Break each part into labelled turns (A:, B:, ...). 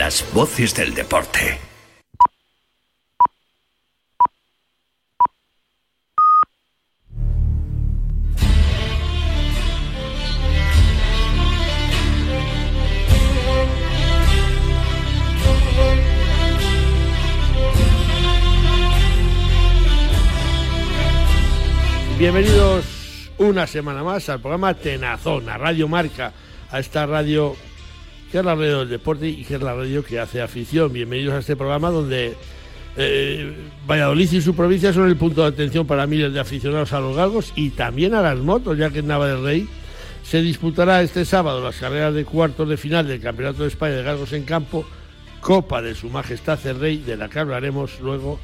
A: Las voces del deporte.
B: Bienvenidos una semana más al programa Tenazón, a Radio Marca, a esta radio que es la radio del deporte y que es la radio que hace afición. Bienvenidos a este programa donde eh, Valladolid y su provincia son el punto de atención para miles de aficionados a los galgos y también a las motos, ya que en Nava del Rey se disputará este sábado las carreras de cuartos de final del Campeonato de España de Galgos en Campo, Copa de Su Majestad el Rey, de la que hablaremos luego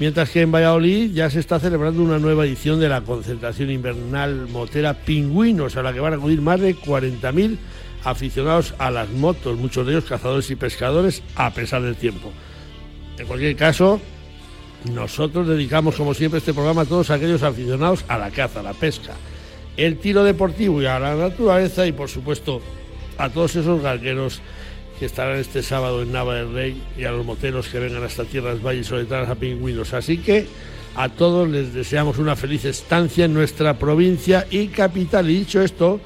B: Mientras que en Valladolid ya se está celebrando una nueva edición de la concentración invernal motera Pingüinos, a la que van a acudir más de 40.000 aficionados a las motos, muchos de ellos cazadores y pescadores, a pesar del tiempo. En cualquier caso, nosotros dedicamos, como siempre, este programa a todos aquellos aficionados a la caza, a la pesca, el tiro deportivo y a la naturaleza y, por supuesto, a todos esos galgueros que estarán este sábado en Nava del Rey y a los moteros que vengan hasta Tierras Valles Soletanas a Pingüinos. Así que a todos les deseamos una feliz estancia en nuestra provincia y capital. Y dicho esto,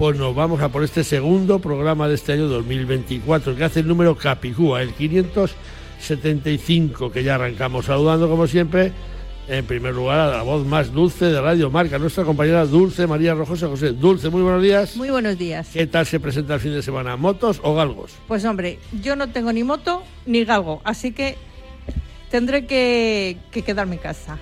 B: pues nos vamos a por este segundo programa de este año 2024, que hace el número Capicúa, el 575, que ya arrancamos saludando como siempre en primer lugar a la voz más dulce de Radio Marca, nuestra compañera Dulce María Rojosa José. Dulce, muy buenos días.
C: Muy buenos días.
B: ¿Qué tal se presenta el fin de semana? ¿Motos o galgos?
C: Pues hombre, yo no tengo ni moto ni galgo, así que tendré que, quedarme en casa.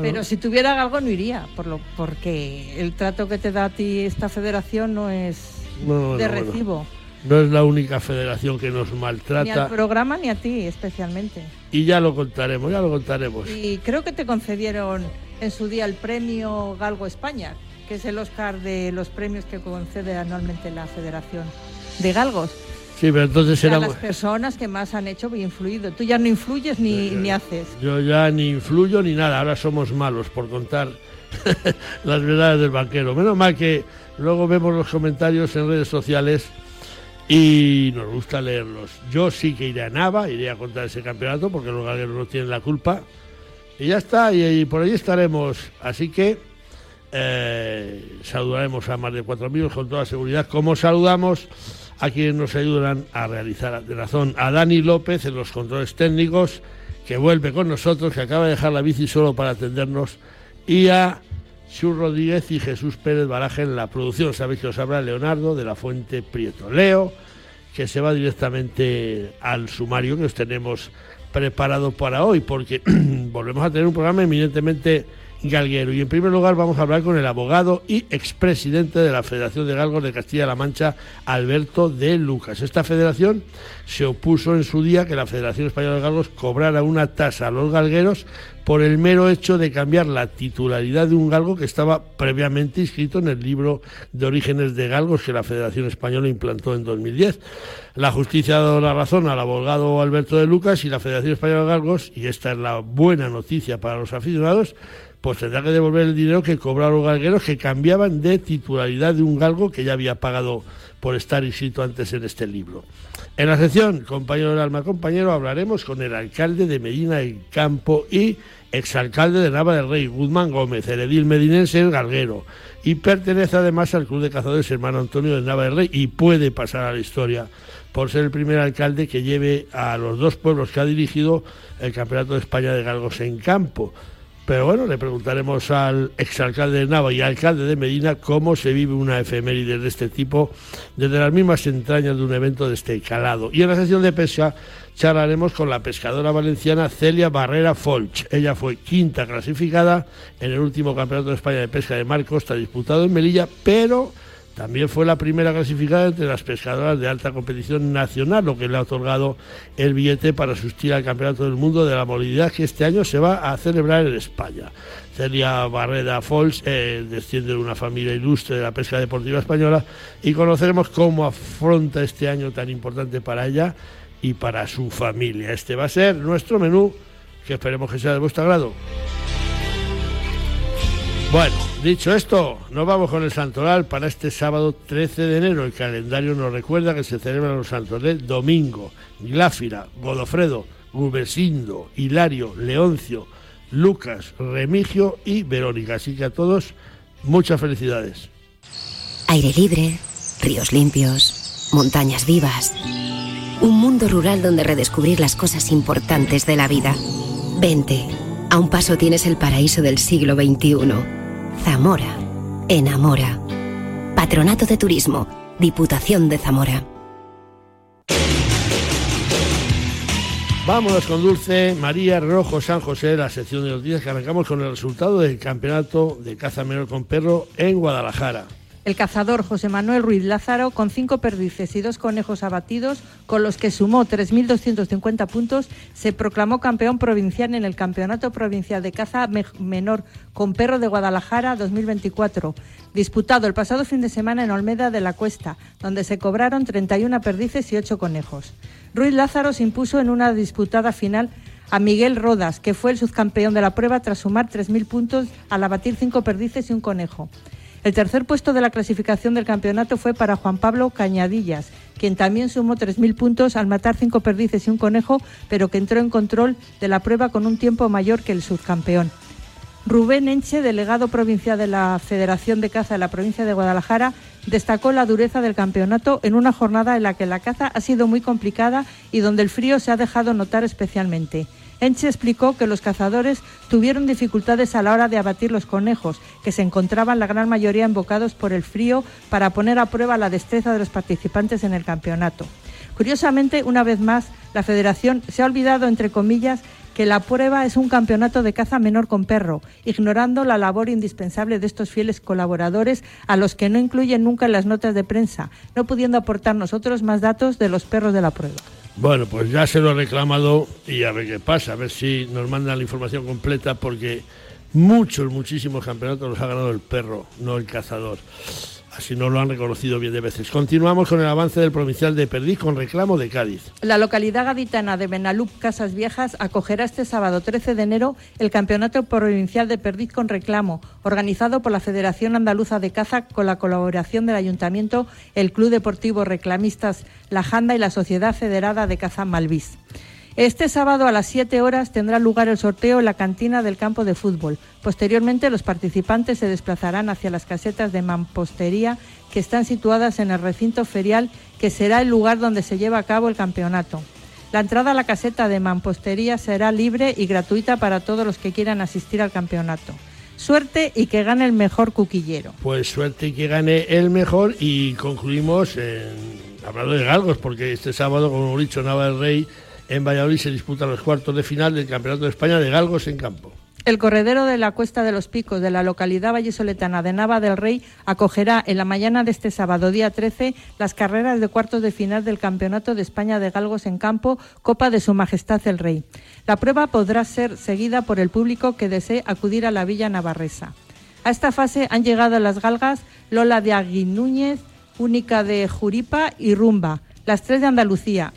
C: Pero si tuviera galgo no iría, por lo, porque el trato que te da a ti esta federación no es de recibo.
B: No es la única federación que nos maltrata. Ni
C: al programa ni a ti especialmente.
B: Y ya lo contaremos, ya lo contaremos.
C: Y creo que te concedieron en su día el premio Galgo España, que es el Oscar de los premios que concede anualmente la Federación de Galgos.
B: Sí, pero entonces eran
C: las personas que más han hecho y influido. Tú ya no influyes ni, ni haces.
B: Yo ya ni influyo ni nada. Ahora somos malos por contar las verdades del banquero. Menos mal que luego vemos los comentarios en redes sociales y nos gusta leerlos. Yo sí que iré a Nava, iré a contar ese campeonato porque los gallegos no tienen la culpa. Y ya está, y, por ahí estaremos. Así que eh, saludaremos a más de cuatro amigos con toda seguridad, como saludamos a quienes nos ayudan a realizar de razón. A Dani López en los controles técnicos, que vuelve con nosotros, que acaba de dejar la bici solo para atendernos, y a Chus Rodríguez y Jesús Pérez Baraje en la producción. Sabéis que os habla Leonardo de la Fuente Prieto. Leo, que se va directamente al sumario que os tenemos preparado para hoy, porque volvemos a tener un programa eminentemente galguero. Y en primer lugar vamos a hablar con el abogado y expresidente de la Federación de Galgos de Castilla-La Mancha, Alberto de Lucas. Esta federación se opuso en su día que la Federación Española de Galgos cobrara una tasa a los galgueros por el mero hecho de cambiar la titularidad de un galgo que estaba previamente inscrito en el libro de orígenes de galgos que la Federación Española implantó en 2010. La justicia ha dado la razón al abogado Alberto de Lucas y la Federación Española de Galgos, y esta es la buena noticia para los aficionados, pues tendrá que devolver el dinero que cobraron los galgueros que cambiaban de titularidad de un galgo que ya había pagado por estar inscrito antes en este libro. En la sección, compañero del alma, compañero, hablaremos con el alcalde de Medina del Campo y exalcalde de Nava del Rey, Guzmán Gómez, el edil medinense El Galguero, y pertenece además al Club de Cazadores Hermano Antonio de Nava del Rey y puede pasar a la historia por ser el primer alcalde que lleve a los dos pueblos que ha dirigido el Campeonato de España de Galgos en Campo. Pero bueno, le preguntaremos al exalcalde de Nava y alcalde de Medina cómo se vive una efeméride de este tipo desde las mismas entrañas de un evento de este calado. Y en la sesión de pesca charlaremos con la pescadora valenciana Celia Barrera Folch. Ella fue quinta clasificada en el último Campeonato de España de Pesca de Mar Costa disputado en Melilla, pero también fue la primera clasificada entre las pescadoras de alta competición nacional, lo que le ha otorgado el billete para asistir al Campeonato del Mundo de la Movilidad que este año se va a celebrar en España. Celia Barreda Fols eh, desciende de una familia ilustre de la pesca deportiva española y conoceremos cómo afronta este año tan importante para ella y para su familia. Este va a ser nuestro menú, que esperemos que sea de vuestro agrado. Bueno. Dicho esto, nos vamos con el santoral para este sábado 13 de enero. El calendario nos recuerda que se celebran los santos de Domingo, Gláfira, Godofredo, Gubesindo, Hilario, Leoncio, Lucas, Remigio y Verónica. Así que a todos, muchas felicidades.
D: Aire libre, ríos limpios, montañas vivas. Un mundo rural donde redescubrir las cosas importantes de la vida. Vente, a un paso tienes el paraíso del siglo XXI. Zamora. Enamora. Patronato de Turismo. Diputación de Zamora.
B: Vámonos con Dulce María Rojo San José, la sección de los días que arrancamos con el resultado del campeonato de caza menor con perro en Guadalajara.
C: El cazador José Manuel Ruiz Lázaro, con cinco perdices y dos conejos abatidos, con los que sumó 3.250 puntos, se proclamó campeón provincial en el Campeonato Provincial de Caza Menor con Perro de Guadalajara 2024, disputado el pasado fin de semana en Olmeda de la Cuesta, donde se cobraron 31 perdices y 8 conejos. Ruiz Lázaro se impuso en una disputada final a Miguel Rodas, que fue el subcampeón de la prueba tras sumar 3.000 puntos al abatir cinco perdices y un conejo. El tercer puesto de la clasificación del campeonato fue para Juan Pablo Cañadillas, quien también sumó 3.000 puntos al matar cinco perdices y un conejo, pero que entró en control de la prueba con un tiempo mayor que el subcampeón. Rubén Enche, delegado provincial de la Federación de Caza de la provincia de Guadalajara, destacó la dureza del campeonato en una jornada en la que la caza ha sido muy complicada y donde el frío se ha dejado notar especialmente. Enche explicó que los cazadores tuvieron dificultades a la hora de abatir los conejos, que se encontraban la gran mayoría embocados por el frío para poner a prueba la destreza de los participantes en el campeonato. Curiosamente, una vez más, la federación se ha olvidado, entre comillas, que la prueba es un campeonato de caza menor con perro, ignorando la labor indispensable de estos fieles colaboradores a los que no incluyen nunca en las notas de prensa, no pudiendo aportar nosotros más datos de los perros de la prueba.
B: Bueno, pues ya se lo he reclamado y a ver qué pasa, a ver si nos mandan la información completa porque muchos, muchísimos campeonatos los ha ganado el perro, no el cazador. Así no lo han reconocido bien de veces. Continuamos con el avance del provincial de Perdiz con reclamo de Cádiz.
C: La localidad gaditana de Benalup Casas Viejas acogerá este sábado 13 de enero el Campeonato Provincial de Perdiz con reclamo, organizado por la Federación Andaluza de Caza con la colaboración del Ayuntamiento, el Club Deportivo Reclamistas La Janda y la Sociedad Federada de Caza Malvís. Este sábado a las 7 horas tendrá lugar el sorteo en la cantina del campo de fútbol. Posteriormente, los participantes se desplazarán hacia las casetas de mampostería que están situadas en el recinto ferial, que será el lugar donde se lleva a cabo el campeonato. La entrada a la caseta de mampostería será libre y gratuita para todos los que quieran asistir al campeonato. Suerte y que gane el mejor cuquillero.
B: Pues suerte y que gane el mejor y concluimos hablando de galgos, porque este sábado, como hemos dicho, Nava del Rey en Valladolid se disputan los cuartos de final del Campeonato de España de Galgos en campo.
C: El corredero de la Cuesta de los Picos de la localidad vallisoletana de Nava del Rey acogerá en la mañana de este sábado, día 13, las carreras de cuartos de final del Campeonato de España de Galgos en campo, Copa de Su Majestad el Rey. La prueba podrá ser seguida por el público que desee acudir a la Villa Navarresa. A esta fase han llegado las galgas Lola de Aguinúñez, Única de Juripa y Rumba, las tres de Andalucía,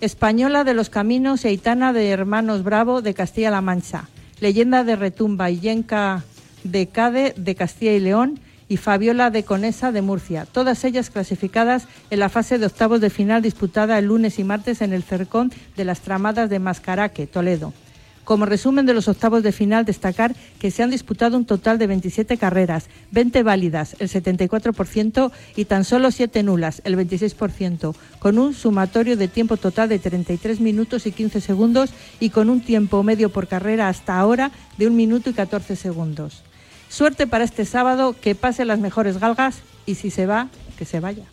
C: Española de los Caminos e Itana de Hermanos Bravo de Castilla-La Mancha, Leyenda de Retumba y Yenca de Cade de Castilla y León. Y Fabiola de Conesa de Murcia, todas ellas clasificadas en la fase de octavos de final disputada el lunes y martes en el Cercón de las Tramadas de Mascaraque, Toledo. Como resumen de los octavos de final, destacar que se han disputado un total de 27 carreras, 20 válidas, el 74%, y tan solo 7 nulas, el 26%, con un sumatorio de tiempo total de 33 minutos y 15 segundos y con un tiempo medio por carrera hasta ahora de 1 minuto y 14 segundos. Suerte para este sábado, que pase las mejores galgas y si se va, que se vaya.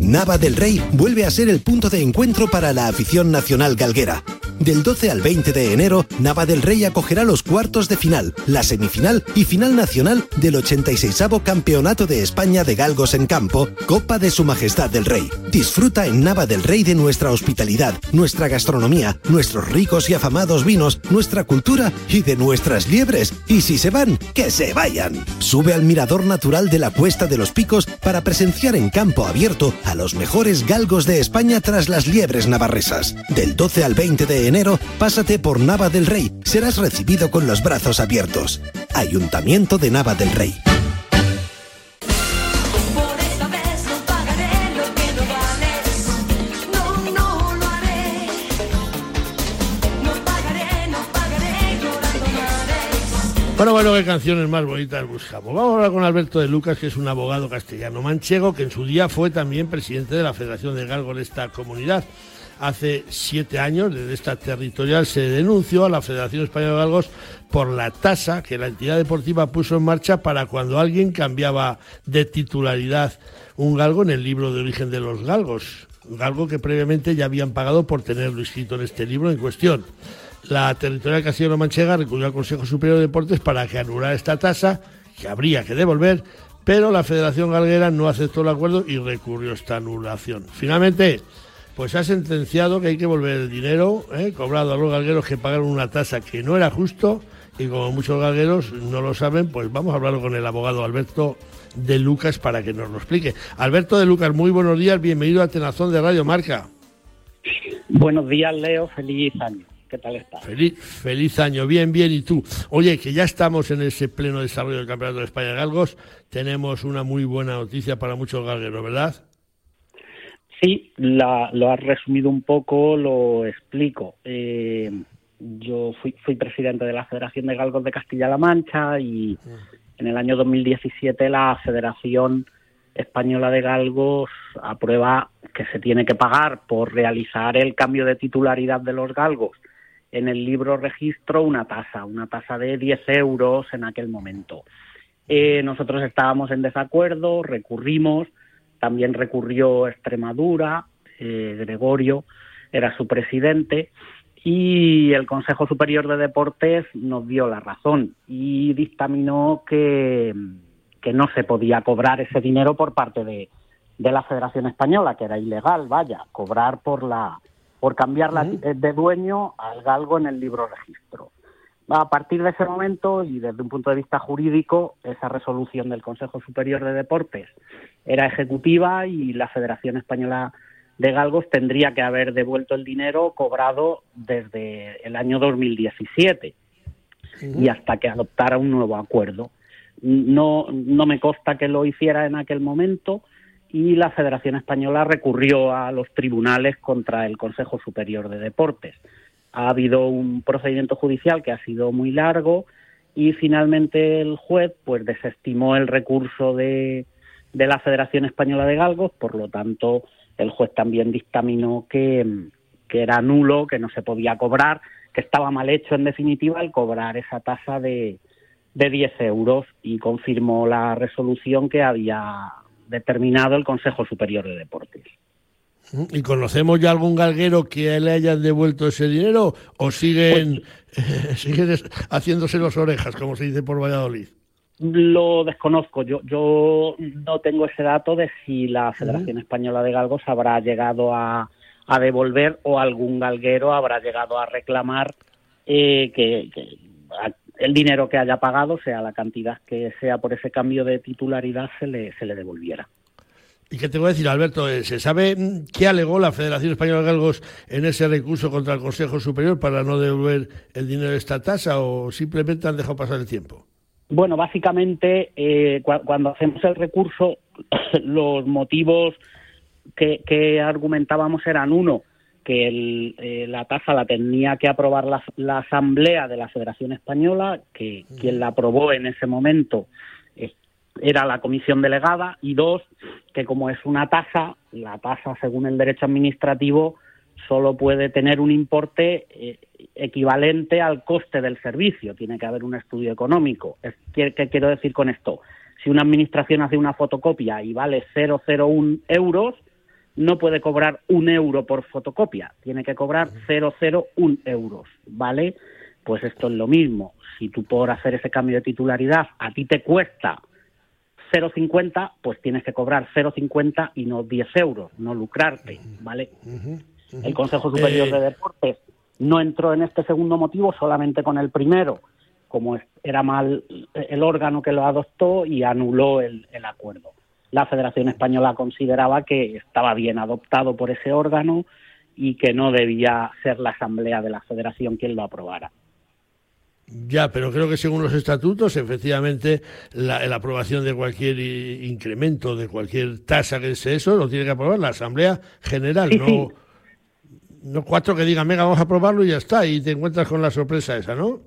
E: Nava del Rey vuelve a ser el punto de encuentro para la afición nacional galguera. Del 12 al 20 de enero, Nava del Rey acogerá los cuartos de final, la semifinal y final nacional del 86 Campeonato de España de Galgos en Campo, Copa de Su Majestad del Rey. Disfruta en Nava del Rey de nuestra hospitalidad, nuestra gastronomía, nuestros ricos y afamados vinos, nuestra cultura y de nuestras liebres. Y si se van, que se vayan. Sube al mirador natural de la Cuesta de los Picos para presenciar en campo abierto a los mejores galgos de España tras las liebres navarresas. Del 12 al 20 de enero, pásate por Nava del Rey. Serás recibido con los brazos abiertos. Ayuntamiento de Nava del Rey.
B: Bueno, bueno, qué canciones más bonitas buscamos. Vamos a hablar con Alberto de Lucas, que es un abogado castellano manchego, que en su día fue también presidente de la Federación de Galgos de esta comunidad. Hace siete años, desde esta territorial, se denunció a la Federación Española de Galgos por la tasa que la entidad deportiva puso en marcha para cuando alguien cambiaba de titularidad un galgo en el libro de origen de los galgos. Galgo que previamente ya habían pagado por tenerlo inscrito en este libro en cuestión la territorial castellano-manchega recurrió al Consejo Superior de Deportes para que anulara esta tasa, que habría que devolver, pero la Federación Galguera no aceptó el acuerdo y recurrió esta anulación. Finalmente, pues ha sentenciado que hay que volver el dinero ¿eh? cobrado a los galgueros que pagaron una tasa que no era justo y como muchos galgueros no lo saben, pues vamos a hablarlo con el abogado Alberto de Lucas para que nos lo explique. Alberto de Lucas, muy buenos días, bienvenido a Tenazón de Radio Marca.
F: Buenos días, Leo, feliz año. ¿Qué tal está?
B: Feliz, feliz año, bien, bien. ¿Y tú? Oye, que ya estamos en ese pleno desarrollo del Campeonato de España de Galgos, tenemos una muy buena noticia para muchos galgueros, ¿verdad?
F: Sí, lo has resumido un poco, lo explico. Eh, yo fui, fui presidente de la Federación de Galgos de Castilla-La Mancha y en el año 2017 la Federación Española de Galgos aprueba que se tiene que pagar por realizar el cambio de titularidad de los galgos en el libro registro una tasa, una tasa de 10 euros en aquel momento. Eh, nosotros estábamos en desacuerdo, recurrimos, también recurrió Extremadura, eh, Gregorio era su presidente, y el Consejo Superior de Deportes nos dio la razón y dictaminó que, que no se podía cobrar ese dinero por parte de, de la Federación Española, que era ilegal, vaya, cobrar por la por cambiar la, de dueño al galgo en el libro registro. A partir de ese momento y desde un punto de vista jurídico, esa resolución del Consejo Superior de Deportes era ejecutiva y la Federación Española de Galgos tendría que haber devuelto el dinero cobrado desde el año 2017 y hasta que adoptara un nuevo acuerdo. No, no me consta que lo hiciera en aquel momento, y la Federación Española recurrió a los tribunales contra el Consejo Superior de Deportes. Ha habido un procedimiento judicial que ha sido muy largo y finalmente el juez pues desestimó el recurso de, de la Federación Española de Galgos, por lo tanto el juez también dictaminó que, era nulo, que no se podía cobrar, que estaba mal hecho en definitiva el cobrar esa tasa de, de 10 euros y confirmó la resolución que había determinado el Consejo Superior de Deportes.
B: ¿Y conocemos ya algún galguero que le hayan devuelto ese dinero o siguen, pues siguen haciéndose las orejas, como se dice por Valladolid?
F: Lo desconozco. Yo, yo no tengo ese dato de si la Federación Española de Galgos habrá llegado a, a, devolver o algún galguero habrá llegado a reclamar eh, que, el dinero que haya pagado, sea la cantidad que sea por ese cambio de titularidad, se le, se le devolviera.
B: ¿Y qué te voy a decir, Alberto? Eh, ¿Se sabe qué alegó la Federación Española de Galgos en ese recurso contra el Consejo Superior para no devolver el dinero de esta tasa o simplemente han dejado pasar el tiempo?
F: Bueno, básicamente, eh, cuando hacemos el recurso, los motivos que, que argumentábamos eran, uno, que eh, la tasa la tenía que aprobar la, Asamblea de la Federación Española, que quien la aprobó en ese momento era la comisión delegada, y dos, que como es una tasa, la tasa según el derecho administrativo solo puede tener un importe eh, equivalente al coste del servicio, tiene que haber un estudio económico. ¿Qué, ¿Qué quiero decir con esto? Si una administración hace una fotocopia y vale 0,01 euros, no puede cobrar un euro por fotocopia, tiene que cobrar 0,01 euros, ¿vale? Pues esto es lo mismo. Si tú por hacer ese cambio de titularidad a ti te cuesta 0,50, pues tienes que cobrar 0,50 y no 10 euros, no lucrarte, ¿vale? El Consejo Superior de Deportes no entró en este segundo motivo, solamente con el primero, como era mal el órgano que lo adoptó y anuló el acuerdo la Federación Española consideraba que estaba bien adoptado por ese órgano y que no debía ser la asamblea de la federación quien lo aprobara.
B: Ya, pero creo que según los estatutos, efectivamente, la, aprobación de cualquier incremento, de cualquier tasa que sea eso, lo tiene que aprobar la Asamblea General, no, no cuatro que digan, venga, vamos a aprobarlo y ya está, y te encuentras con la sorpresa esa, ¿no?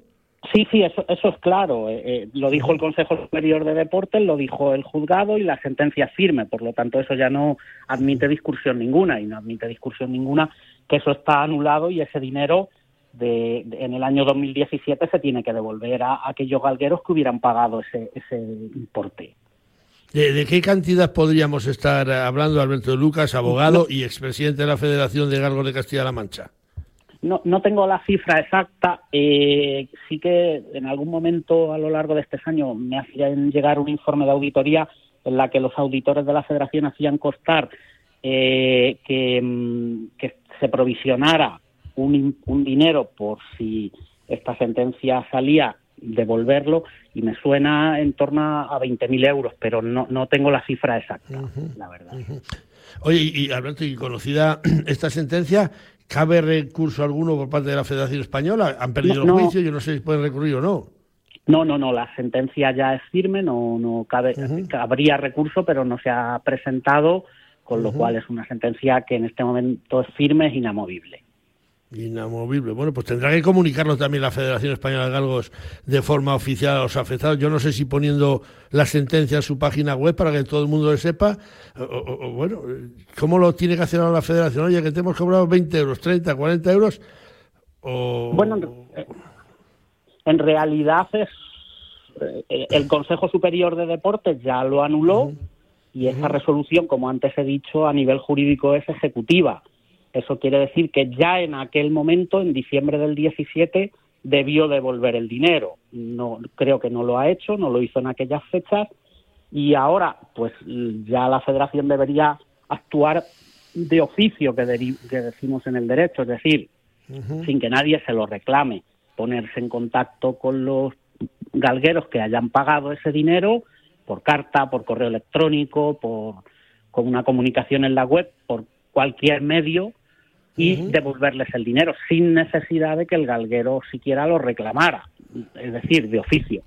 F: Sí, sí, eso, eso es claro. Eh, eh, lo dijo el Consejo Superior de Deportes, lo dijo el juzgado y la sentencia firme. Por lo tanto, eso ya no admite discusión ninguna y no admite discusión ninguna que eso está anulado y ese dinero de, en el año 2017 se tiene que devolver a, aquellos galgueros que hubieran pagado ese, ese importe.
B: ¿De, qué cantidad podríamos estar hablando, Alberto Lucas, abogado y expresidente de la Federación de Galgos de Castilla-La Mancha?
F: No, no tengo la cifra exacta. Eh, sí que en algún momento a lo largo de este año me hacían llegar un informe de auditoría en la que los auditores de la Federación hacían constar eh, que, mm, que, se provisionara un, un dinero por si esta sentencia salía devolverlo y me suena en torno a 20.000 euros, pero no, no tengo la cifra exacta, la verdad.
B: Oye, y Alberto, y conocida esta sentencia, ¿cabe recurso alguno por parte de la Federación Española? ¿Han perdido el juicio? Yo no sé si pueden recurrir o no.
F: No, no, no, la sentencia ya es firme, no, no cabe, cabría recurso, pero no se ha presentado, con lo cual es una sentencia que en este momento es firme, es inamovible.
B: Inamovible. Bueno, pues tendrá que comunicarlo también la Federación Española de Galgos de forma oficial a los afectados. Yo no sé si poniendo la sentencia en su página web para que todo el mundo lo sepa. O, bueno, ¿cómo lo tiene que hacer ahora la Federación? Oye, que te hemos cobrado 20 euros, 30, 40 euros. O...
F: Bueno, en realidad es eh, el Consejo Superior de Deportes ya lo anuló y esa resolución, como antes he dicho, a nivel jurídico es ejecutiva eso quiere decir que ya en aquel momento, en diciembre del 17, debió devolver el dinero. No creo que no lo ha hecho, no lo hizo en aquellas fechas y ahora, pues ya la Federación debería actuar de oficio que, decimos en el derecho, es decir, sin que nadie se lo reclame, ponerse en contacto con los galgueros que hayan pagado ese dinero por carta, por correo electrónico, por con una comunicación en la web, por cualquier medio y devolverles el dinero sin necesidad de que el galguero siquiera lo reclamara, es decir, de oficio.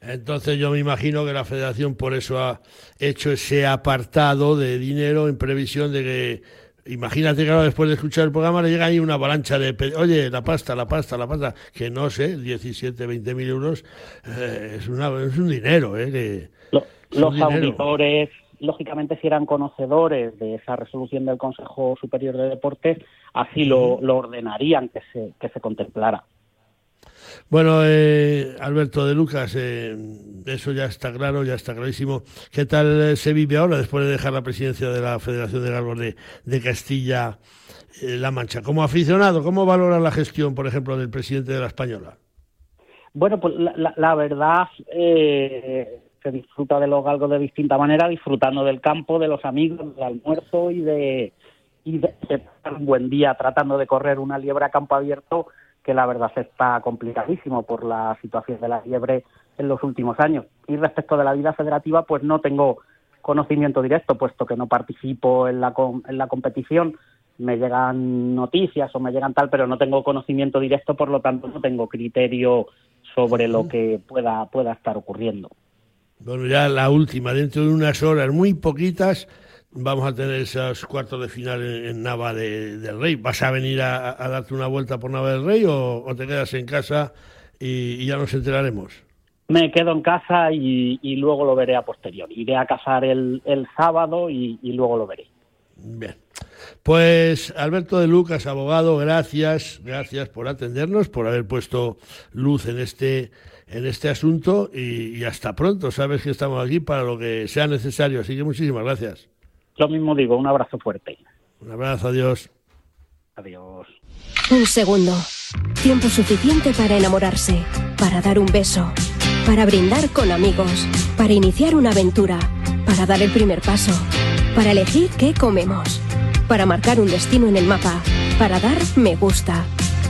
B: Entonces yo me imagino que la federación por eso ha hecho ese apartado de dinero en previsión de que, imagínate que ahora después de escuchar el programa le llega ahí una avalancha de, oye, la pasta, la pasta, la pasta, que no sé, 17, 20 mil euros, eh, es, una, es un dinero. Eh,
F: los auditores lógicamente, si eran conocedores de esa resolución del Consejo Superior de Deportes, así lo, ordenarían que se, que se contemplara.
B: Bueno, eh, Alberto de Lucas, eh, eso ya está claro, ya está clarísimo. ¿Qué tal eh, se vive ahora después de dejar la presidencia de la Federación de Galgos de, Castilla-La Mancha? Como aficionado, ¿cómo valora la gestión, por ejemplo, del presidente de la Española?
F: Bueno, pues la, la verdad, se disfruta de los galgos de distinta manera, disfrutando del campo, de los amigos, del almuerzo y de, y de, un buen día tratando de correr una liebre a campo abierto, que la verdad está complicadísimo por la situación de la liebre en los últimos años. Y respecto de la vida federativa, pues no tengo conocimiento directo, puesto que no participo en la, en la competición. Me llegan noticias o me llegan tal, pero no tengo conocimiento directo, por lo tanto no tengo criterio sobre lo que pueda, pueda estar ocurriendo.
B: Bueno, ya la última, dentro de unas horas muy poquitas, vamos a tener esos cuartos de final en, Nava del Rey. ¿Vas a venir a, darte una vuelta por Nava del Rey o, te quedas en casa y, ya nos enteraremos?
F: Me quedo en casa y, luego lo veré a posteriori. Iré a cazar el, sábado y, y luego lo veré.
B: Bien. Pues Alberto de Lucas, abogado, gracias, gracias por atendernos, por haber puesto luz en este en este asunto y, hasta pronto. Sabes que estamos aquí para lo que sea necesario. Así que muchísimas gracias.
F: Lo mismo digo, un abrazo fuerte.
B: Un abrazo, adiós.
F: Adiós.
D: Un segundo. Tiempo suficiente para enamorarse, para dar un beso, para brindar con amigos, para iniciar una aventura, para dar el primer paso, para elegir qué comemos, para marcar un destino en el mapa, para dar me gusta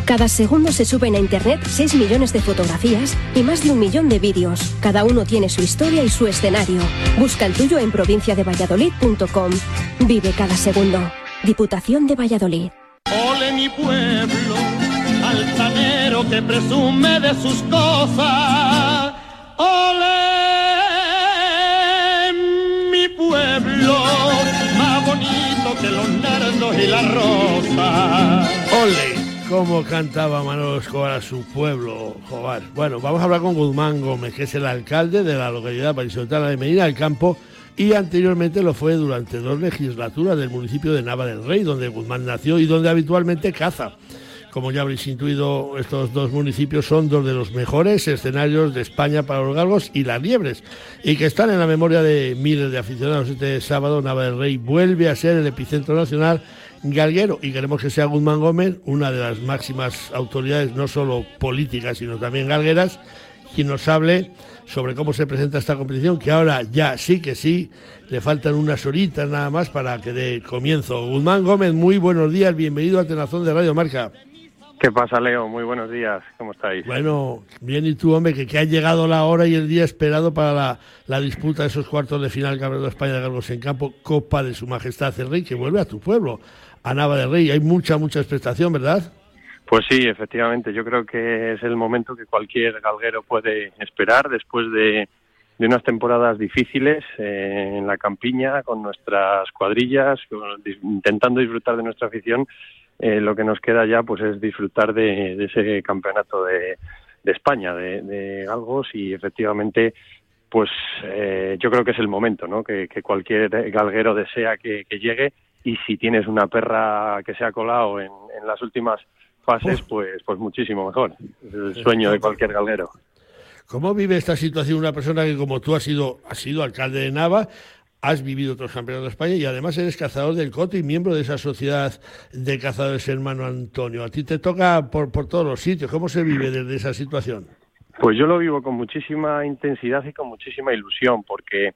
D: cada segundo se suben a Internet 6 millones de fotografías y más de un millón de vídeos. Cada uno tiene su historia y su escenario. Busca el tuyo en provinciadevalladolid.com. Vive cada segundo.
G: Diputación de Valladolid.
H: Ole mi pueblo, altanero que presume de sus cosas. Ole mi pueblo, más bonito que los nardos y la rosa.
B: Ole. Cómo cantaba Manolo Escobar a su pueblo, Jobar. Bueno, vamos a hablar con Guzmán Gómez, que es el alcalde de la localidad vallisoletana de Medina del Campo y anteriormente lo fue durante dos legislaturas del municipio de Nava del Rey, donde Guzmán nació y donde habitualmente caza. Como ya habréis intuido, estos dos municipios son dos de los mejores escenarios de España para los galgos y las liebres, y que están en la memoria de miles de aficionados. Este sábado Nava del Rey vuelve a ser el epicentro nacional galguero y queremos que sea Guzmán Gómez, una de las máximas autoridades, no solo políticas, sino también galgueras, quien nos hable sobre cómo se presenta esta competición, que ahora ya sí que sí, le faltan unas horitas nada más para que dé comienzo. Guzmán Gómez, muy buenos días, bienvenido a Tenazón de Radio Marca.
I: ¿Qué pasa, Leo? Muy buenos días, ¿cómo estáis?
B: Bueno, bien, y tú, hombre, que, que ha llegado la hora y el día esperado para la, la disputa de esos cuartos de final Campeonato de España de Galgos en Campo, Copa de Su Majestad el Rey, que vuelve a tu pueblo, a Nava del Rey. Hay mucha, mucha expectación, ¿verdad?
I: Pues sí, efectivamente. Yo creo que es el momento que cualquier galguero puede esperar después de, de unas temporadas difíciles eh, en la campiña, con nuestras cuadrillas, intentando disfrutar de nuestra afición. Eh, lo que nos queda ya pues es disfrutar de, de ese campeonato de, de España, de, de, galgos, y efectivamente pues eh, yo creo que es el momento, ¿no? Que, cualquier galguero desea que, llegue y si tienes una perra que se ha colado en, en las últimas fases, pues, pues muchísimo mejor. Es el sueño de cualquier galguero.
B: ¿Cómo vive esta situación una persona que como tú has sido, has sido alcalde de Nava, has vivido otros campeonatos de España y además eres cazador del coto y miembro de esa sociedad de cazadores hermano Antonio? A ti te toca por, por todos los sitios. ¿Cómo se vive desde esa situación?
I: Pues yo lo vivo con muchísima intensidad y con muchísima ilusión porque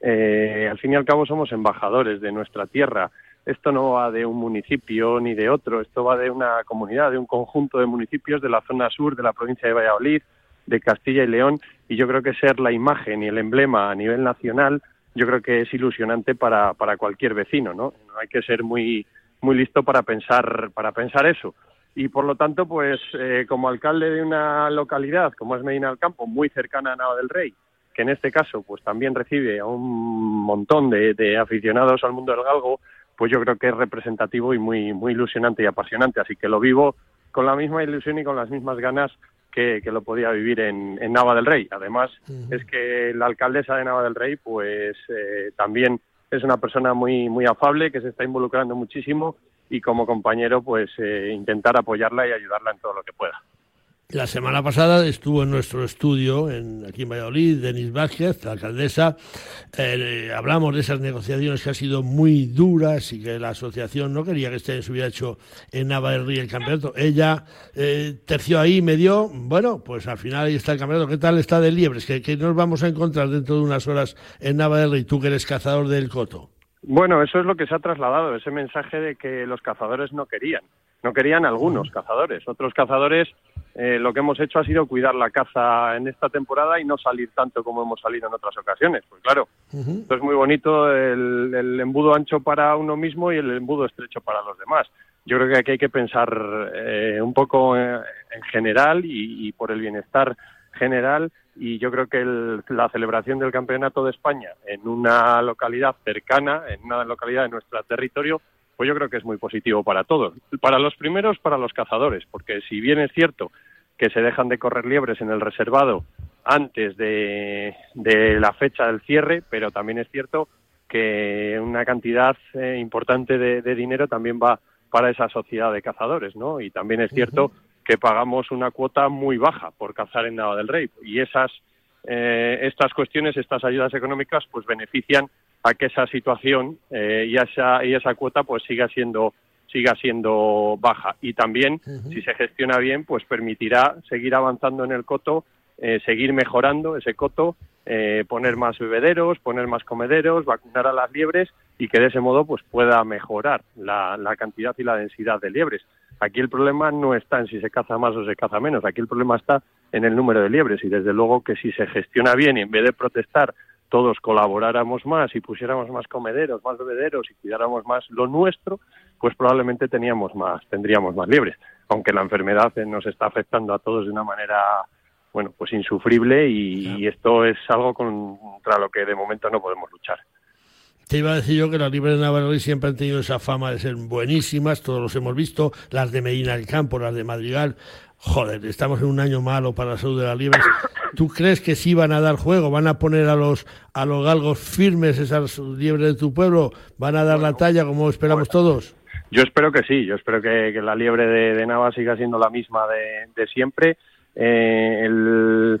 I: eh, al fin y al cabo somos embajadores de nuestra tierra esto no va de un municipio ni de otro, esto va de una comunidad, de un conjunto de municipios de la zona sur de la provincia de Valladolid, de Castilla y León, y yo creo que ser la imagen y el emblema a nivel nacional, yo creo que es ilusionante para, para cualquier vecino, ¿no? No hay que ser muy, muy listo para pensar, para pensar eso. Y por lo tanto, pues eh, como alcalde de una localidad como es Medina del Campo, muy cercana a Nava del Rey, que en este caso pues también recibe a un montón de, de aficionados al mundo del galgo, pues yo creo que es representativo y muy, muy ilusionante y apasionante. Así que lo vivo con la misma ilusión y con las mismas ganas que, que lo podía vivir en, en, Nava del Rey. Además, uh -huh. es que la alcaldesa de Nava del Rey, pues eh, también es una persona muy, muy afable, que se está involucrando muchísimo y como compañero, pues eh, intentar apoyarla y ayudarla en todo lo que pueda.
B: La semana pasada estuvo en nuestro estudio, en, aquí en Valladolid, Denis Vázquez, la alcaldesa. Eh, hablamos de esas negociaciones que han sido muy duras y que la asociación no quería que este se hubiera hecho en Nava del Río el campeonato. Ella eh, terció ahí, me dio, bueno, pues al final ahí está el campeonato. ¿Qué tal está de Liebres? Que, que nos vamos a encontrar dentro de unas horas en Nava del Rey, tú que eres cazador del coto.
I: Bueno, eso es lo que se ha trasladado, ese mensaje de que los cazadores no querían. No querían algunos cazadores. Otros cazadores eh, lo que hemos hecho ha sido cuidar la caza en esta temporada y no salir tanto como hemos salido en otras ocasiones. Pues claro, uh -huh. esto es muy bonito, el, el, embudo ancho para uno mismo y el embudo estrecho para los demás. Yo creo que aquí hay que pensar eh, un poco en, en general y, y, por el bienestar general y yo creo que el, la celebración del Campeonato de España en una localidad cercana, en una localidad de nuestro territorio, pues yo creo que es muy positivo para todos. Para los primeros, para los cazadores, porque si bien es cierto que se dejan de correr liebres en el reservado antes de, de la fecha del cierre, pero también es cierto que una cantidad eh, importante de, de, dinero también va para esa sociedad de cazadores, ¿no? Y también es cierto que pagamos una cuota muy baja por cazar en Nava del Rey y esas eh, estas cuestiones, estas ayudas económicas, pues benefician a que esa situación eh, y, esa, y esa cuota pues siga siendo siga siendo baja. Y también uh -huh. si se gestiona bien pues permitirá seguir avanzando en el coto eh, seguir mejorando ese coto eh, poner más bebederos poner más comederos vacunar a las liebres y que de ese modo pues pueda mejorar la, la cantidad y la densidad de liebres. Aquí el problema no está en si se caza más o se caza menos. Aquí el problema está en el número de liebres. Y desde luego que si se gestiona bien y en vez de protestar todos colaboráramos más y pusiéramos más comederos, más bebederos y cuidáramos más lo nuestro, pues probablemente teníamos más, tendríamos más liebres, aunque la enfermedad eh, nos está afectando a todos de una manera bueno, pues insufrible y, esto es algo contra lo que de momento no podemos luchar.
B: Te iba a decir yo que las libres de Navarra siempre han tenido esa fama de ser buenísimas, todos los hemos visto, las de Medina del Campo, las de Madrigal. Joder, estamos en un año malo para la salud de las libres. ¿Tú crees que sí van a dar juego? ¿Van a poner a los a los galgos firmes esas liebres de tu pueblo? ¿Van a dar la talla como esperamos todos?
I: Yo espero que sí, yo espero que, la liebre de, de, Nava siga siendo la misma de, de siempre eh, el,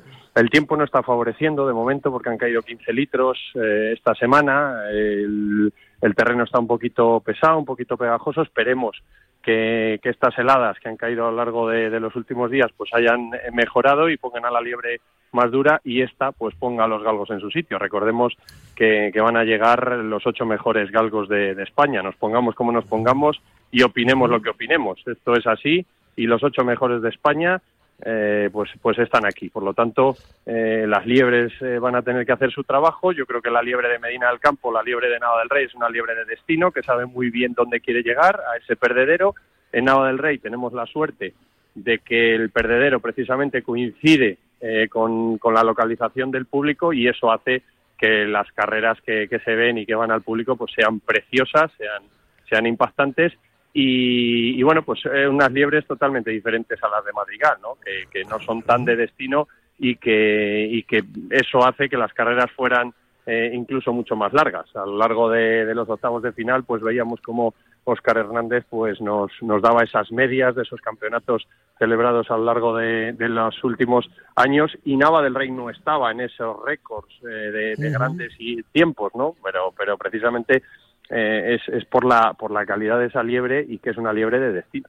I: tiempo no está favoreciendo de momento porque han caído 15 litros eh, esta semana. El, terreno está un poquito pesado, un poquito pegajoso. Esperemos que, estas heladas que han caído a lo largo de, los últimos días pues hayan mejorado y pongan a la liebre más dura y esta pues ponga a los galgos en su sitio. Recordemos que, van a llegar los ocho mejores galgos de España. Nos pongamos como nos pongamos y opinemos lo que opinemos. Esto es así y los ocho mejores de España eh, pues, pues están aquí. Por lo tanto, eh, las liebres eh, van a tener que hacer su trabajo. Yo creo que la liebre de Medina del Campo, la liebre de Nava del Rey, es una liebre de destino que sabe muy bien dónde quiere llegar, a ese perdedero. En Nava del Rey tenemos la suerte de que el perdedero precisamente coincide con, la localización del público y eso hace que las carreras que, que, se ven y que van al público pues sean preciosas, sean, sean impactantes y, bueno, pues eh, unas liebres totalmente diferentes a las de Madrigal, ¿no? Que, no son tan de destino y que, y que eso hace que las carreras fueran eh, incluso mucho más largas. A lo largo de, los octavos de final, pues veíamos como Óscar Hernández pues nos, nos daba esas medias de esos campeonatos celebrados a lo largo de, los últimos años y Nava del Rey no estaba en esos récords eh, de, grandes tiempos, ¿no? Pero, pero precisamente eh, es, es por, la, por la calidad de esa liebre y que es una liebre de destino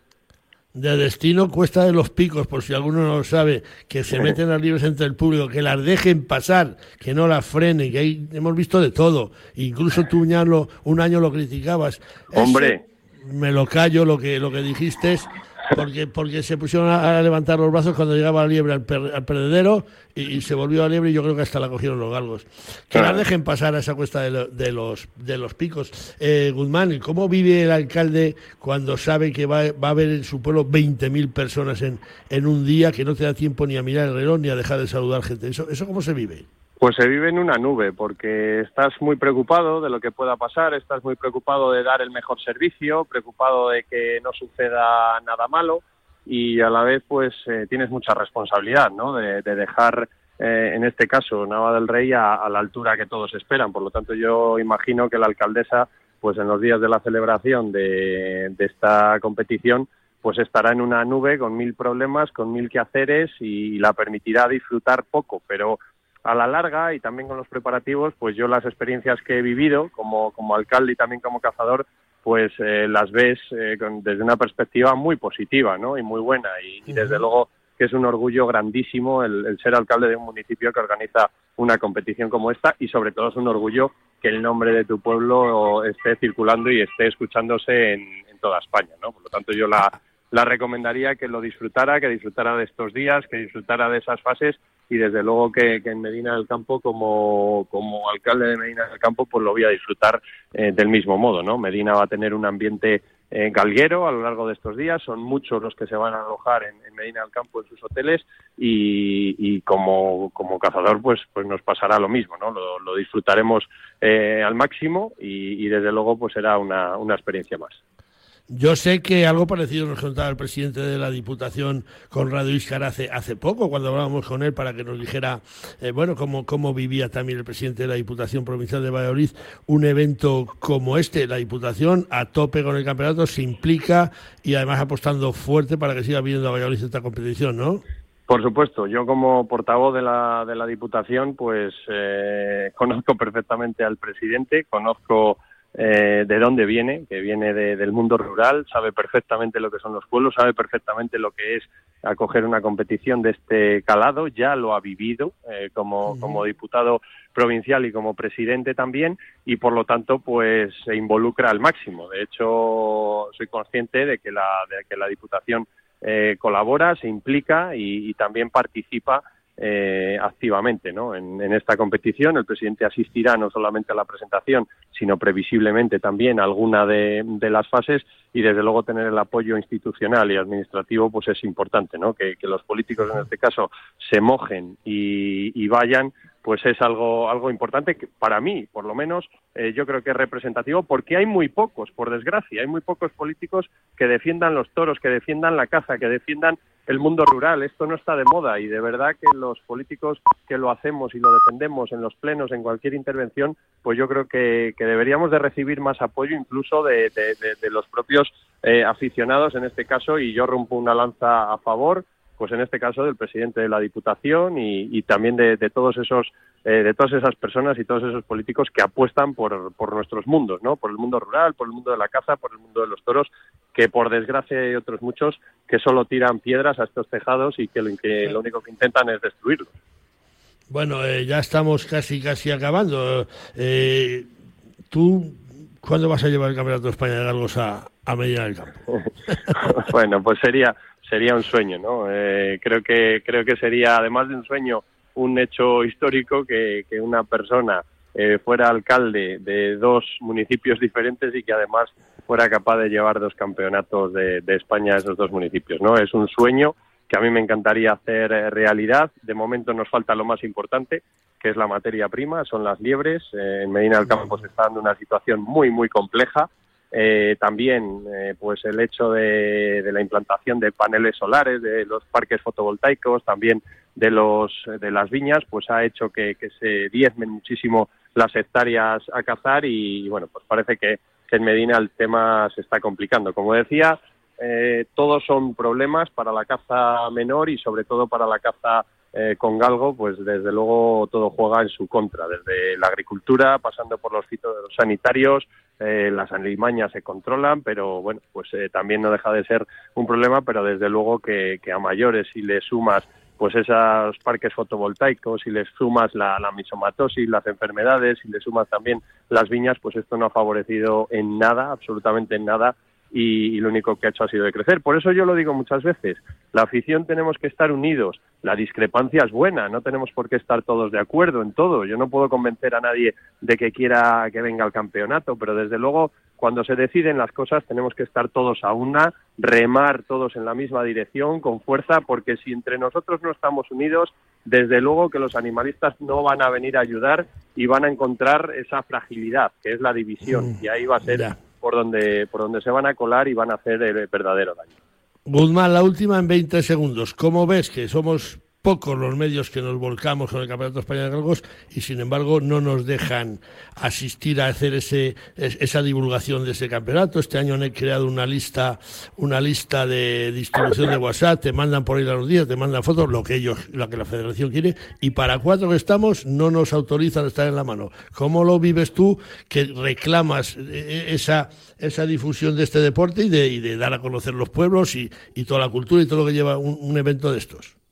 B: de destino cuesta de los picos, por si alguno no lo sabe, que se meten las liebres entre el público, que las dejen pasar, que no las frenen, que ahí hemos visto de todo. Incluso tú un año lo criticabas.
I: Hombre.
B: me lo callo lo que, lo que dijiste, porque, porque se pusieron a, levantar los brazos cuando llegaba la liebre al, perdedero y, se volvió a liebre y yo creo que hasta la cogieron los galgos. Que la dejen pasar a esa cuesta de, los, de los picos. Eh, Guzmán, ¿cómo vive el alcalde cuando sabe que va, va a haber en su pueblo 20.000 personas en, en un día, que no te da tiempo ni a mirar el reloj ni a dejar de saludar gente? ¿Eso, eso cómo se vive?
I: Pues se vive en una nube, porque estás muy preocupado de lo que pueda pasar, estás muy preocupado de dar el mejor servicio, preocupado de que no suceda nada malo y a la vez pues eh, tienes mucha responsabilidad, ¿no? De, dejar, eh, en este caso, Nava del Rey a, la altura que todos esperan. Por lo tanto, yo imagino que la alcaldesa, pues en los días de la celebración de, de esta competición, pues estará en una nube con mil problemas, con mil quehaceres y la permitirá disfrutar poco, pero a la larga y también con los preparativos, pues yo las experiencias que he vivido como, como alcalde y también como cazador, pues eh, las ves eh, desde una perspectiva muy positiva ¿no? y muy buena. Y, desde luego que es un orgullo grandísimo el, ser alcalde de un municipio que organiza una competición como esta y sobre todo es un orgullo que el nombre de tu pueblo esté circulando y esté escuchándose en, toda España. ¿no? Por lo tanto, yo la, la recomendaría que lo disfrutara, que disfrutara de estos días, que disfrutara de esas fases y desde luego que, en Medina del Campo como, como alcalde de Medina del Campo pues lo voy a disfrutar eh, del mismo modo, ¿no? Medina va a tener un ambiente eh, galguero a lo largo de estos días, son muchos los que se van a alojar en, Medina del Campo en sus hoteles y, como, como cazador pues pues nos pasará lo mismo, ¿no? Lo, disfrutaremos eh, al máximo y, y, desde luego pues será una, una experiencia más.
B: Yo sé que algo parecido nos contaba el presidente de la Diputación, Conrado Iscar, hace, hace poco, cuando hablábamos con él para que nos dijera, eh, bueno, cómo, cómo vivía también el presidente de la Diputación Provincial de Valladolid un evento como este. La Diputación, a tope con el campeonato, se implica y además apostando fuerte para que siga viendo a Valladolid esta competición, ¿no?
I: Por supuesto, yo como portavoz de la, de la Diputación, pues eh, conozco perfectamente al presidente, conozco eh, de dónde viene, que viene del mundo rural, sabe perfectamente lo que son los pueblos, sabe perfectamente lo que es acoger una competición de este calado, ya lo ha vivido eh, como, como diputado provincial y como presidente también, y por lo tanto, pues se involucra al máximo. De hecho, soy consciente de que la, de que la Diputación eh, colabora, se implica y, también participa eh, activamente ¿no? En, esta competición. El presidente asistirá no solamente a la presentación, sino previsiblemente también a alguna de, las fases y desde luego tener el apoyo institucional y administrativo pues es importante, ¿no? que, los políticos en este caso se mojen y vayan pues es algo, algo importante que para mí, por lo menos, eh, yo creo que es representativo porque hay muy pocos, por desgracia, hay muy pocos políticos que defiendan los toros, que defiendan la caza, que defiendan el mundo rural. Esto no está de moda y de verdad que los políticos que lo hacemos y lo defendemos en los plenos, en cualquier intervención, pues yo creo que, deberíamos de recibir más apoyo incluso de, los propios eh, aficionados en este caso y yo rompo una lanza a favor pues en este caso del presidente de la Diputación y, también de, todos esos eh, de todas esas personas y todos esos políticos que apuestan por, por nuestros mundos, ¿no? Por el mundo rural, por el mundo de la caza, por el mundo de los toros, que por desgracia hay otros muchos que solo tiran piedras a estos tejados y que lo, que lo único que intentan es destruirlos.
B: Bueno, eh, ya estamos casi casi acabando. Eh, ¿Tú cuándo vas a llevar el Campeonato de España de Galgos a, a Medina del Campo?
I: bueno, pues sería sería un sueño, ¿no? Eh, creo que creo que sería además de un sueño un hecho histórico que, una persona eh, fuera alcalde de dos municipios diferentes y que además fuera capaz de llevar dos campeonatos de, España a esos dos municipios, ¿no? Es un sueño que a mí me encantaría hacer eh, realidad. De momento nos falta lo más importante, que es la materia prima, son las liebres. en Medina del Campo se está dando una situación muy, muy compleja. Eh, también eh, pues el hecho de, la implantación de paneles solares, de los parques fotovoltaicos, también de los de las viñas, pues ha hecho que, se diezmen muchísimo las hectáreas a cazar y, bueno, pues parece que, en Medina el tema se está complicando. Como decía, eh, todos son problemas para la caza menor y sobre todo para la caza con galgo, pues desde luego todo juega en su contra, desde la agricultura, pasando por los sanitarios, eh, las alimañas se controlan, pero bueno, pues eh, también no deja de ser un problema, pero desde luego que, a mayores si le sumas pues esos parques fotovoltaicos, si le sumas la, la misomatosis, las enfermedades, si le sumas también las viñas, pues esto no ha favorecido en nada, absolutamente en nada, y, lo único que ha hecho ha sido de crecer. Por eso yo lo digo muchas veces, la afición tenemos que estar unidos, la discrepancia es buena, no tenemos por qué estar todos de acuerdo en todo. Yo no puedo convencer a nadie de que quiera que venga al campeonato, pero desde luego cuando se deciden las cosas tenemos que estar todos a una, remar todos en la misma dirección con fuerza, porque si entre nosotros no estamos unidos, desde luego que los animalistas no van a venir a ayudar y van a encontrar esa fragilidad, que es la división, mm, y ahí va a ser por donde, por donde se van a colar y van a hacer el verdadero daño.
B: Guzmán, la última en 20 segundos. ¿Cómo ves que somos pocos los medios que nos volcamos con el Campeonato Español de Galgos y sin embargo no nos dejan asistir a hacer ese, esa divulgación de ese campeonato. Este año han creado una lista, una lista de distribución de WhatsApp, te mandan por ahí a los días, te mandan fotos, lo que ellos, lo que la federación quiere, y para cuatro que estamos no nos autorizan a estar en la mano. ¿Cómo lo vives tú que reclamas eh, esa, esa difusión de este deporte y de, de dar a conocer los pueblos y, toda la cultura y todo lo que lleva un evento de estos?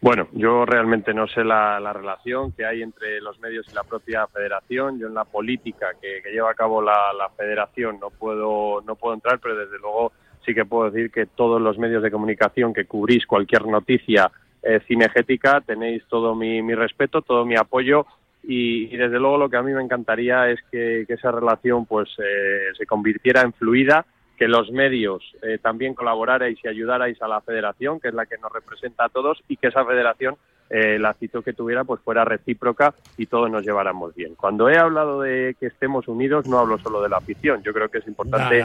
I: Bueno, yo realmente no sé la, relación que hay entre los medios y la propia federación. Yo en la política que, lleva a cabo la, federación no puedo, no puedo entrar, pero desde luego sí que puedo decir que todos los medios de comunicación que cubrís cualquier noticia eh, cinegética tenéis todo mi, respeto, todo mi apoyo y, desde luego lo que a mí me encantaría es que, esa relación pues eh, se convirtiera en fluida que los medios eh, también colaborarais y ayudarais a la federación, que es la que nos representa a todos, y que esa federación, eh, la actitud que tuviera, pues fuera recíproca y todos nos lleváramos bien. Cuando he hablado de que estemos unidos, no hablo solo de la afición. Yo creo que es importante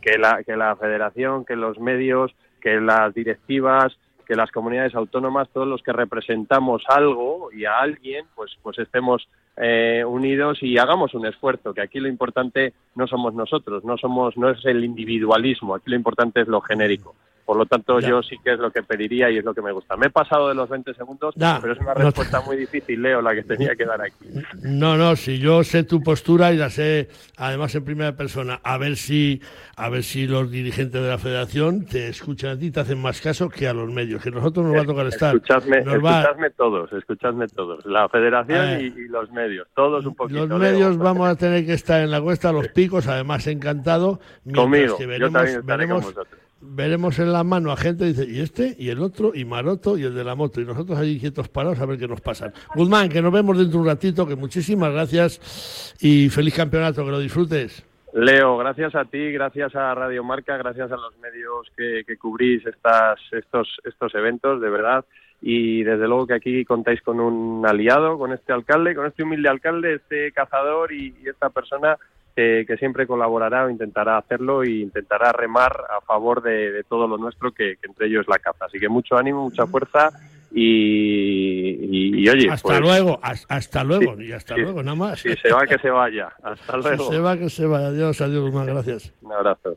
I: que, la, que la federación, que los medios, que las directivas, que las comunidades autónomas, todos los que representamos algo y a alguien, pues, pues estemos eh, unidos y hagamos un esfuerzo, que aquí lo importante no somos nosotros, no somos, no es el individualismo, aquí lo importante es lo genérico. Por lo tanto, yo sí que es lo que pediría y es lo que me gusta. Me he pasado de los 20 segundos, pero es una respuesta muy difícil, Leo, la que tenía que dar aquí.
B: No, no, si yo sé tu postura y la sé además en primera persona, a ver si a ver si los dirigentes de la federación te escuchan a ti, te hacen más caso que a los medios, que nosotros nos va a tocar estar.
I: Escuchadme, escuchadme todos, escuchadme todos, la federación y, los medios, todos un poquito.
B: Los medios vamos a tener que estar en la cuesta, los picos, además encantado.
I: Conmigo, yo también estaré con vosotros
B: veremos en la mano a gente, dice, y este, y el otro, y Maroto, y el de la moto, y nosotros ahí quietos parados a ver qué nos pasa. Guzmán, que nos vemos dentro de un ratito, que muchísimas gracias y feliz campeonato, que lo disfrutes.
I: Leo, gracias a ti, gracias a Radio Marca, gracias a los medios que, que cubrís estas, estos, estos eventos, de verdad. Y desde luego que aquí contáis con un aliado, con este alcalde, con este humilde alcalde, este cazador y, y esta persona que, que, siempre colaborará o intentará hacerlo e intentará remar a favor de, de todo lo nuestro, que, que, entre ellos la caza. Así que mucho ánimo, mucha fuerza y, y, y oye.
B: Hasta
I: pues,
B: luego, hasta luego,
I: sí,
B: y hasta
I: sí,
B: luego, nada más.
I: Si se va, que se vaya. Hasta luego.
B: Si se va, que se vaya. Adiós, adiós, Guzmán, gracias.
I: Un abrazo.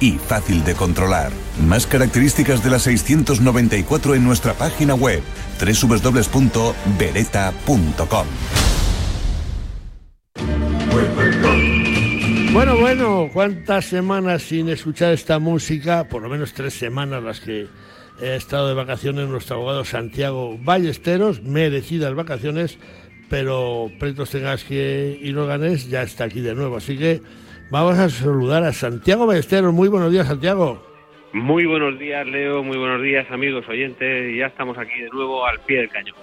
G: y fácil de controlar. Más características de la 694 en nuestra página web www.beretta.com.
B: Bueno, bueno, ¿cuántas semanas sin escuchar esta música? Por lo menos tres semanas las que he estado de vacaciones nuestro abogado Santiago Ballesteros, merecidas vacaciones, pero Pretos Tengas y Loganés ya está aquí de nuevo, así que vamos a saludar a Santiago Ballesteros. Muy buenos días, Santiago.
J: Muy buenos días, Leo. Muy buenos días, amigos oyentes. Ya estamos aquí de nuevo al pie del cañón.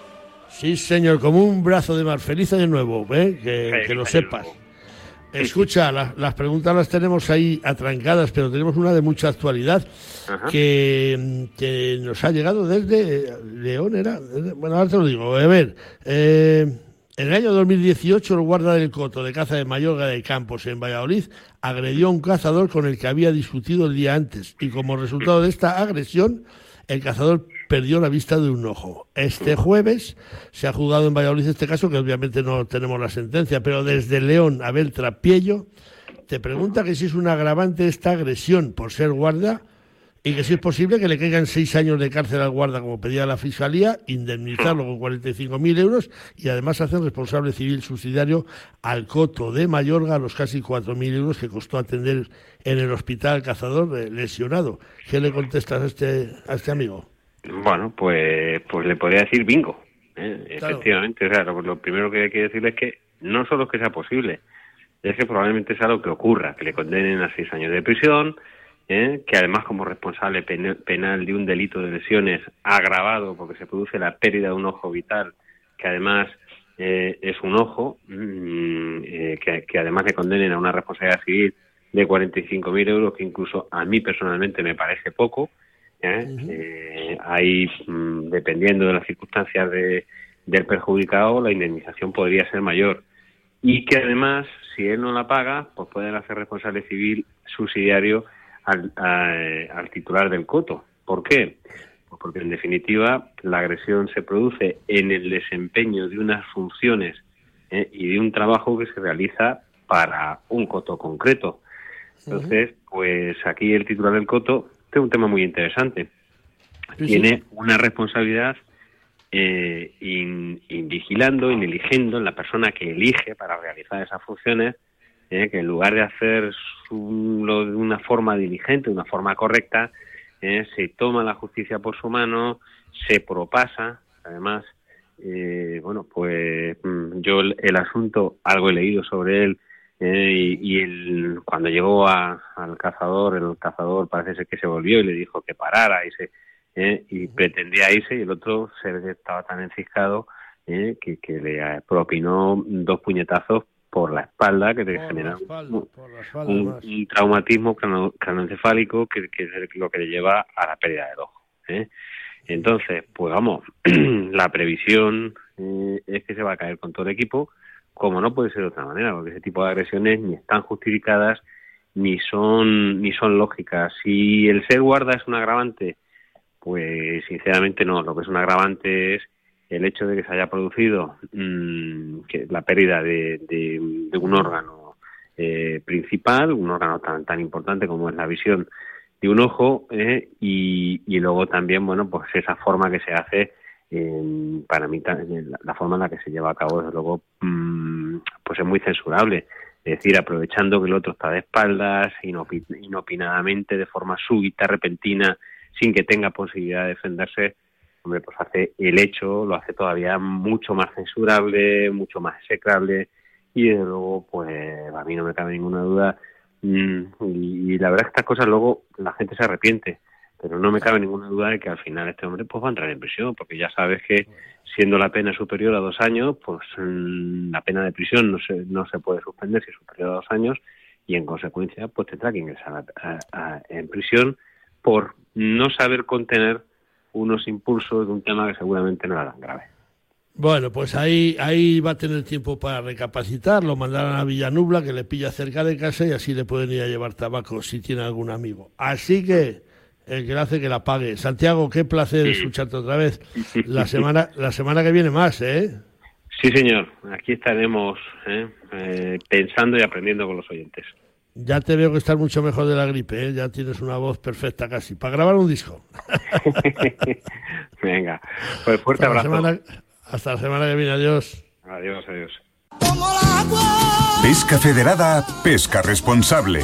B: Sí, señor, como un brazo de mar. Feliz año nuevo, ¿eh? que,
J: Feliz
B: que lo sepas.
J: nuevo.
B: Escucha, la- las preguntas las tenemos ahí atrancadas, pero tenemos una de mucha actualidad que, que nos ha llegado desde León, ¿era? Bueno, ahora te lo digo. A ver, eh, en el año 2018 el guarda del Coto de caza de Mayorga de Campos en Valladolid agredió a un cazador con el que había discutido el día antes y como resultado de esta agresión el cazador perdió la vista de un ojo. Este jueves se ha juzgado en Valladolid este caso, que obviamente no tenemos la sentencia, pero desde León, Abel Trapiello te pregunta que si es un agravante esta agresión por ser guarda y que si es posible que le caigan seis años de cárcel al guarda, como pedía la Fiscalía, indemnizarlo con 45.000 euros y además hacer responsable civil subsidiario al coto de Mayorga los casi 4.000 euros que costó atender en el hospital cazador lesionado. ¿Qué le contestas a este, a este amigo?
J: Bueno, pues, pues le podría decir bingo. ¿eh?
B: Claro.
J: Efectivamente, o sea, lo, lo primero que hay que decirle es que no solo que sea posible, es que probablemente sea lo que ocurra, que le condenen a seis años de prisión, ¿eh? que además como responsable penal de un delito de lesiones agravado porque se produce la pérdida de un ojo vital, que además eh, es un ojo, mm, eh, que, que además le condenen a una responsabilidad civil de 45.000 euros, que incluso a mí personalmente me parece poco. ¿eh? Eh, ahí, mm, dependiendo de las circunstancias de, del perjudicado, la indemnización podría ser mayor. Y que además, si él no la paga, pues pueden hacer responsable civil subsidiario al, a- al titular del coto. ¿Por qué? Pues porque en definitiva la agresión se produce en el desempeño de unas funciones ¿eh? y de un trabajo que se realiza para un coto concreto. Entonces, pues aquí el titular del coto tiene un tema muy interesante. Tiene una responsabilidad eh, in, in vigilando, in eligiendo en la persona que elige para realizar esas funciones, eh, que en lugar de hacer su- lo de una forma diligente, de una forma correcta, eh, se toma la justicia por su mano, se propasa, además, eh, bueno, pues mm, yo el, el asunto, algo he leído sobre él, eh, y, y el, cuando llegó a- al cazador, el cazador parece ser que se volvió y le dijo que parara y se eh, y pretendía irse y el otro se estaba tan enciscado eh, que, que le propinó dos puñetazos por la espalda que te
B: Por espalda,
J: un, traumatismo crano- cranoencefálico que, que es lo que le lleva a la pérdida del ojo. ¿eh? Entonces, pues vamos, la previsión eh, es que se va a caer con todo el equipo, como no puede ser de otra manera, porque ese tipo de agresiones ni están justificadas ni son ni son lógicas. Si el ser guarda es un agravante, pues sinceramente no. Lo que es un agravante es el hecho de que se haya producido mm, que la pérdida de, de- un órgano eh, principal, un órgano tan tan importante como es la visión de un ojo ¿eh? y, y luego también, bueno, pues esa forma que se hace para mí la, forma en la que se lleva a cabo desde luego mm, pues es muy censurable es decir aprovechando que el otro está de espaldas inopinadamente de forma súbita repentina sin que tenga posibilidad de defenderse hombre pues hace el hecho lo hace todavía mucho más censurable mucho más execrable y desde luego pues a mí no me cabe ninguna duda mm, y, la verdad es que estas cosas luego la gente se arrepiente pero no me cabe ninguna duda de que al final este hombre pues va a entrar en prisión, porque ya sabes que siendo la pena superior a dos años, pues mm, la pena de prisión no se, no se puede suspender si es superior a dos años y en consecuencia pues tendrá que ingresar en prisión por no saber contener unos impulsos de un tema que seguramente no era tan grave.
B: Bueno, pues ahí, ahí va a tener tiempo para recapacitar, lo mandarán a Villanubla, que le pilla cerca de casa y así le pueden ir a llevar tabaco si tiene algún amigo. Así que el que le hace que la pague. Santiago, qué placer escucharte otra vez. La semana, la semana que viene más, ¿eh?
J: Sí, señor. Aquí estaremos ¿eh? Eh, pensando y aprendiendo con los oyentes.
B: Ya te veo que estás mucho mejor de la gripe, ¿eh? ya tienes una voz perfecta casi. Para grabar un disco.
J: Venga, pues fuerte abrazo.
B: hasta la semana que viene, adiós.
J: Adiós, adiós.
G: Pesca Federada, pesca responsable.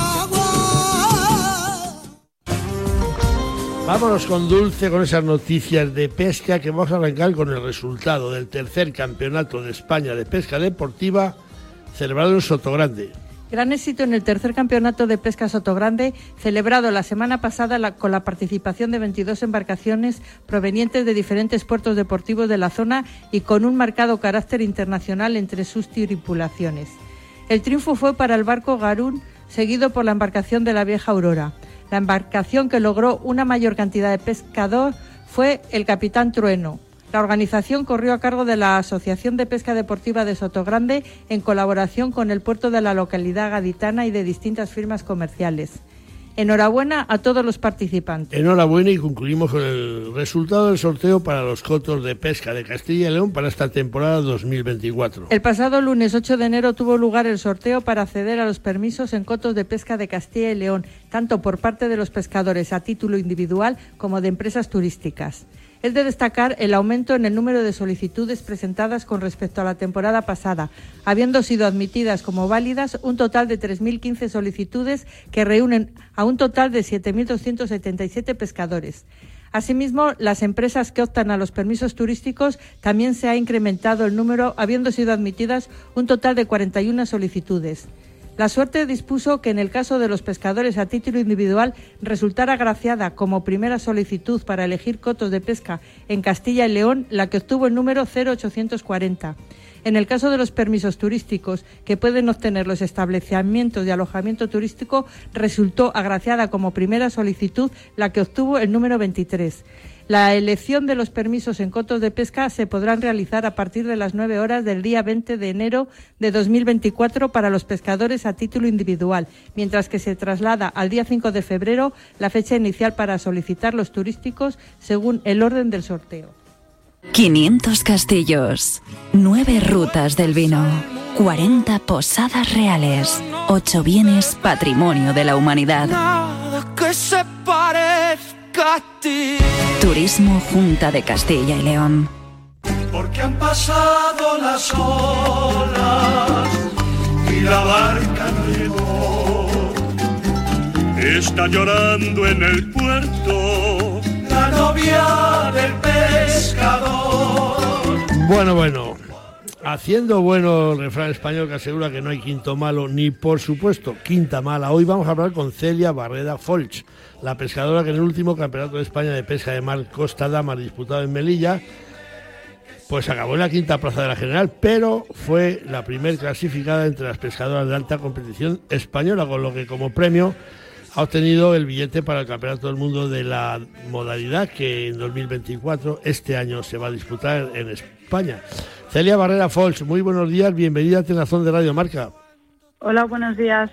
B: Vámonos con Dulce con esas noticias de pesca que vamos a arrancar con el resultado del tercer campeonato de España de pesca deportiva celebrado en Sotogrande.
C: Gran éxito en el tercer campeonato de pesca Sotogrande, celebrado la semana pasada con la participación de 22 embarcaciones provenientes de diferentes puertos deportivos de la zona y con un marcado carácter internacional entre sus tripulaciones. El triunfo fue para el barco Garún, seguido por la embarcación de la vieja Aurora. La embarcación que logró una mayor cantidad de pescador fue el Capitán Trueno. La organización corrió a cargo de la Asociación de Pesca Deportiva de Sotogrande en colaboración con el puerto de la localidad gaditana y de distintas firmas comerciales. Enhorabuena a todos los participantes.
B: Enhorabuena y concluimos con el resultado del sorteo para los cotos de pesca de Castilla y León para esta temporada 2024.
C: El pasado lunes 8 de enero tuvo lugar el sorteo para acceder a los permisos en cotos de pesca de Castilla y León, tanto por parte de los pescadores a título individual como de empresas turísticas. Es de destacar el aumento en el número de solicitudes presentadas con respecto a la temporada pasada, habiendo sido admitidas como válidas un total de 3.015 solicitudes que reúnen a un total de 7.277 pescadores. Asimismo, las empresas que optan a los permisos turísticos también se ha incrementado el número, habiendo sido admitidas un total de 41 solicitudes. La suerte dispuso que en el caso de los pescadores a título individual resultara agraciada como primera solicitud para elegir cotos de pesca en Castilla y León la que obtuvo el número 0840. En el caso de los permisos turísticos que pueden obtener los establecimientos de alojamiento turístico, resultó agraciada como primera solicitud la que obtuvo el número 23. La elección de los permisos en cotos de pesca se podrán realizar a partir de las 9 horas del día 20 de enero de 2024 para los pescadores a título individual, mientras que se traslada al día 5 de febrero la fecha inicial para solicitar los turísticos según el orden del sorteo.
K: 500 castillos, 9 rutas del vino, 40 posadas reales, 8 bienes patrimonio de la humanidad. que se Turismo Junta de Castilla y León.
H: Porque han pasado las olas y la barca no llegó. Está llorando en el puerto la novia del pescador.
B: Bueno, bueno. Haciendo bueno el refrán español que asegura que no hay quinto malo, ni por supuesto quinta mala. Hoy vamos a hablar con Celia Barreda Folch, la pescadora que en el último Campeonato de España de Pesca de Mar Costa Dama disputado en Melilla, pues acabó en la quinta plaza de la general, pero fue la primer clasificada entre las pescadoras de alta competición española, con lo que como premio ha obtenido el billete para el Campeonato del Mundo de la modalidad que en 2024, este año, se va a disputar en España. Celia Barrera Fols, muy buenos días, bienvenida a Tenazón de Radio Marca.
L: Hola, buenos días.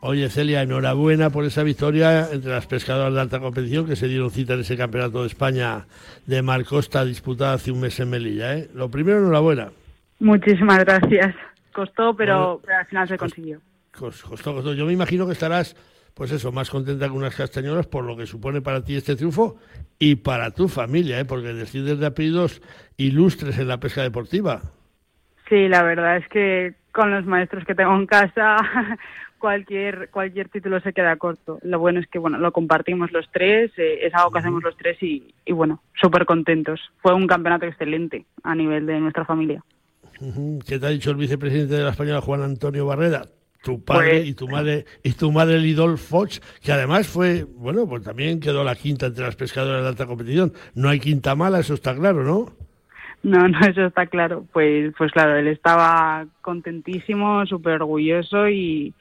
B: Oye, Celia, enhorabuena por esa victoria entre las pescadoras de alta competición que se dieron cita en ese Campeonato de España de Mar Costa disputado hace un mes en Melilla. ¿eh? Lo primero, enhorabuena.
L: Muchísimas gracias. Costó, pero, al final se consiguió.
B: Costó, costó. Yo me imagino que estarás, pues eso, más contenta que unas castañolas por lo que supone para ti este triunfo y para tu familia, ¿eh? porque decides de apellidos ilustres en la pesca deportiva.
L: Sí, la verdad es que con los maestros que tengo en casa cualquier cualquier título se queda corto. Lo bueno es que bueno lo compartimos los tres, eh, es algo que hacemos los tres y, y bueno, súper contentos. Fue un campeonato excelente a nivel de nuestra familia.
B: ¿Qué te ha dicho el vicepresidente de la Española, Juan Antonio Barrera? Tu padre pues y tu madre y tu madre Lidol Foch, que además fue, bueno, pues también quedó la quinta entre las pescadoras de alta competición. No hay quinta mala, eso está claro, ¿no?
L: No, no, eso está claro. Pues, pues claro, él estaba contentísimo, súper orgulloso y,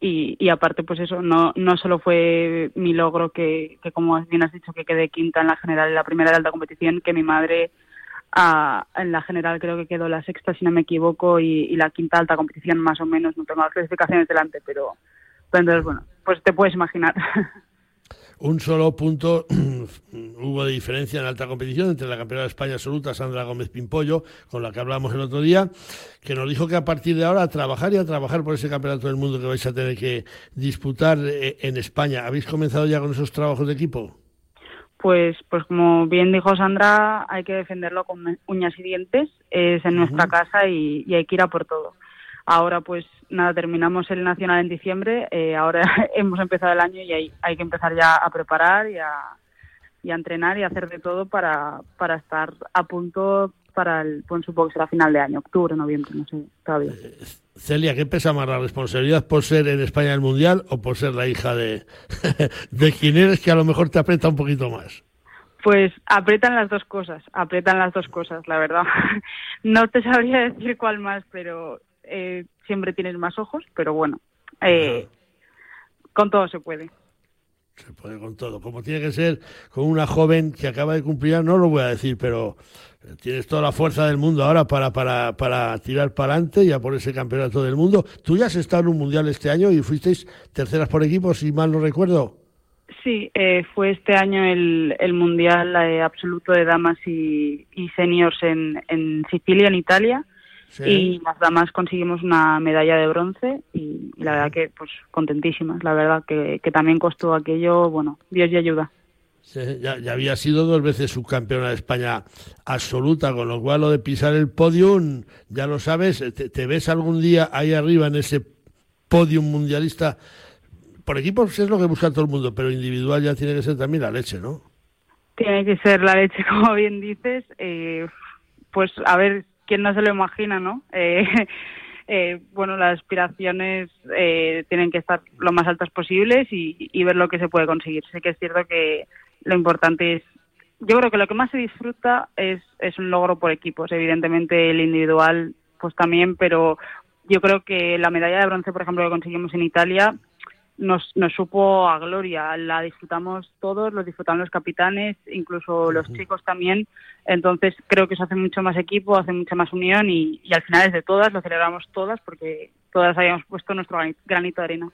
L: y, y, aparte, pues eso, no, no solo fue mi logro que, que, como bien has dicho, que quedé quinta en la general, en la primera de alta competición, que mi madre en la general creo que quedó la sexta, si no me equivoco, y, la quinta alta competición más o menos. No tengo las clasificaciones delante, pero, entonces, bueno, pues te puedes imaginar.
B: Un solo punto hubo de diferencia en alta competición entre la campeona de España absoluta, Sandra Gómez Pimpollo, con la que hablamos el otro día, que nos dijo que a partir de ahora a trabajar y a trabajar por ese campeonato del mundo que vais a tener que disputar eh, en España. ¿Habéis comenzado ya con esos trabajos de equipo?
L: Pues, pues como bien dijo Sandra, hay que defenderlo con uñas y dientes, es en nuestra casa y, hay que ir a por todo. Ahora pues nada, terminamos el Nacional en diciembre, eh, ahora hemos empezado el año y hay, hay que empezar ya a preparar y a, y a entrenar y a hacer de todo para, para estar a punto para el, supongo que será final de año, octubre, noviembre, no sé, todavía. Eh,
B: Celia, ¿qué pesa más la responsabilidad por ser en España el Mundial o por ser la hija de, de quien eres que a lo mejor te aprieta un poquito más?
L: Pues apretan las dos cosas, apretan las dos cosas, la verdad. No te sabría decir cuál más, pero eh, siempre tienes más ojos, pero bueno, eh, con todo se puede.
B: Se puede con todo, como tiene que ser con una joven que acaba de cumplir, no lo voy a decir, pero tienes toda la fuerza del mundo ahora para, para, para tirar para adelante y a por ese campeonato del mundo. Tú ya has estado en un mundial este año y fuisteis terceras por equipo, si mal no recuerdo.
L: Sí, eh, fue este año el, el mundial eh, absoluto de damas y, y seniors en, en Sicilia, en Italia y las damas conseguimos una medalla de bronce y, la verdad que pues contentísimas, la verdad que, que también costó aquello, bueno, Dios y ayuda.
B: ya, ya, había sido dos veces subcampeona de España absoluta, con lo cual lo de pisar el podium, ya lo sabes, te, ves algún día ahí arriba en ese podium mundialista. Por equipos es lo que busca todo el mundo, pero individual ya tiene que ser también la leche, ¿no?
L: Tiene que ser la leche, como bien dices. Eh, pues a ver, quién no se lo imagina, ¿no? Eh, eh, bueno, las aspiraciones eh, tienen que estar lo más altas posibles y, ver lo que se puede conseguir. Sé que es cierto que lo importante es, yo creo que lo que más se disfruta es, es un logro por equipos. Evidentemente el individual, pues también, pero yo creo que la medalla de bronce, por ejemplo, que conseguimos en Italia, nos, nos supo a gloria. La disfrutamos todos, lo disfrutan los capitanes, incluso los chicos también. Entonces creo que eso hace mucho más equipo, hace mucha más unión y, al final es de todas, lo celebramos todas porque todas habíamos puesto nuestro granito de arena.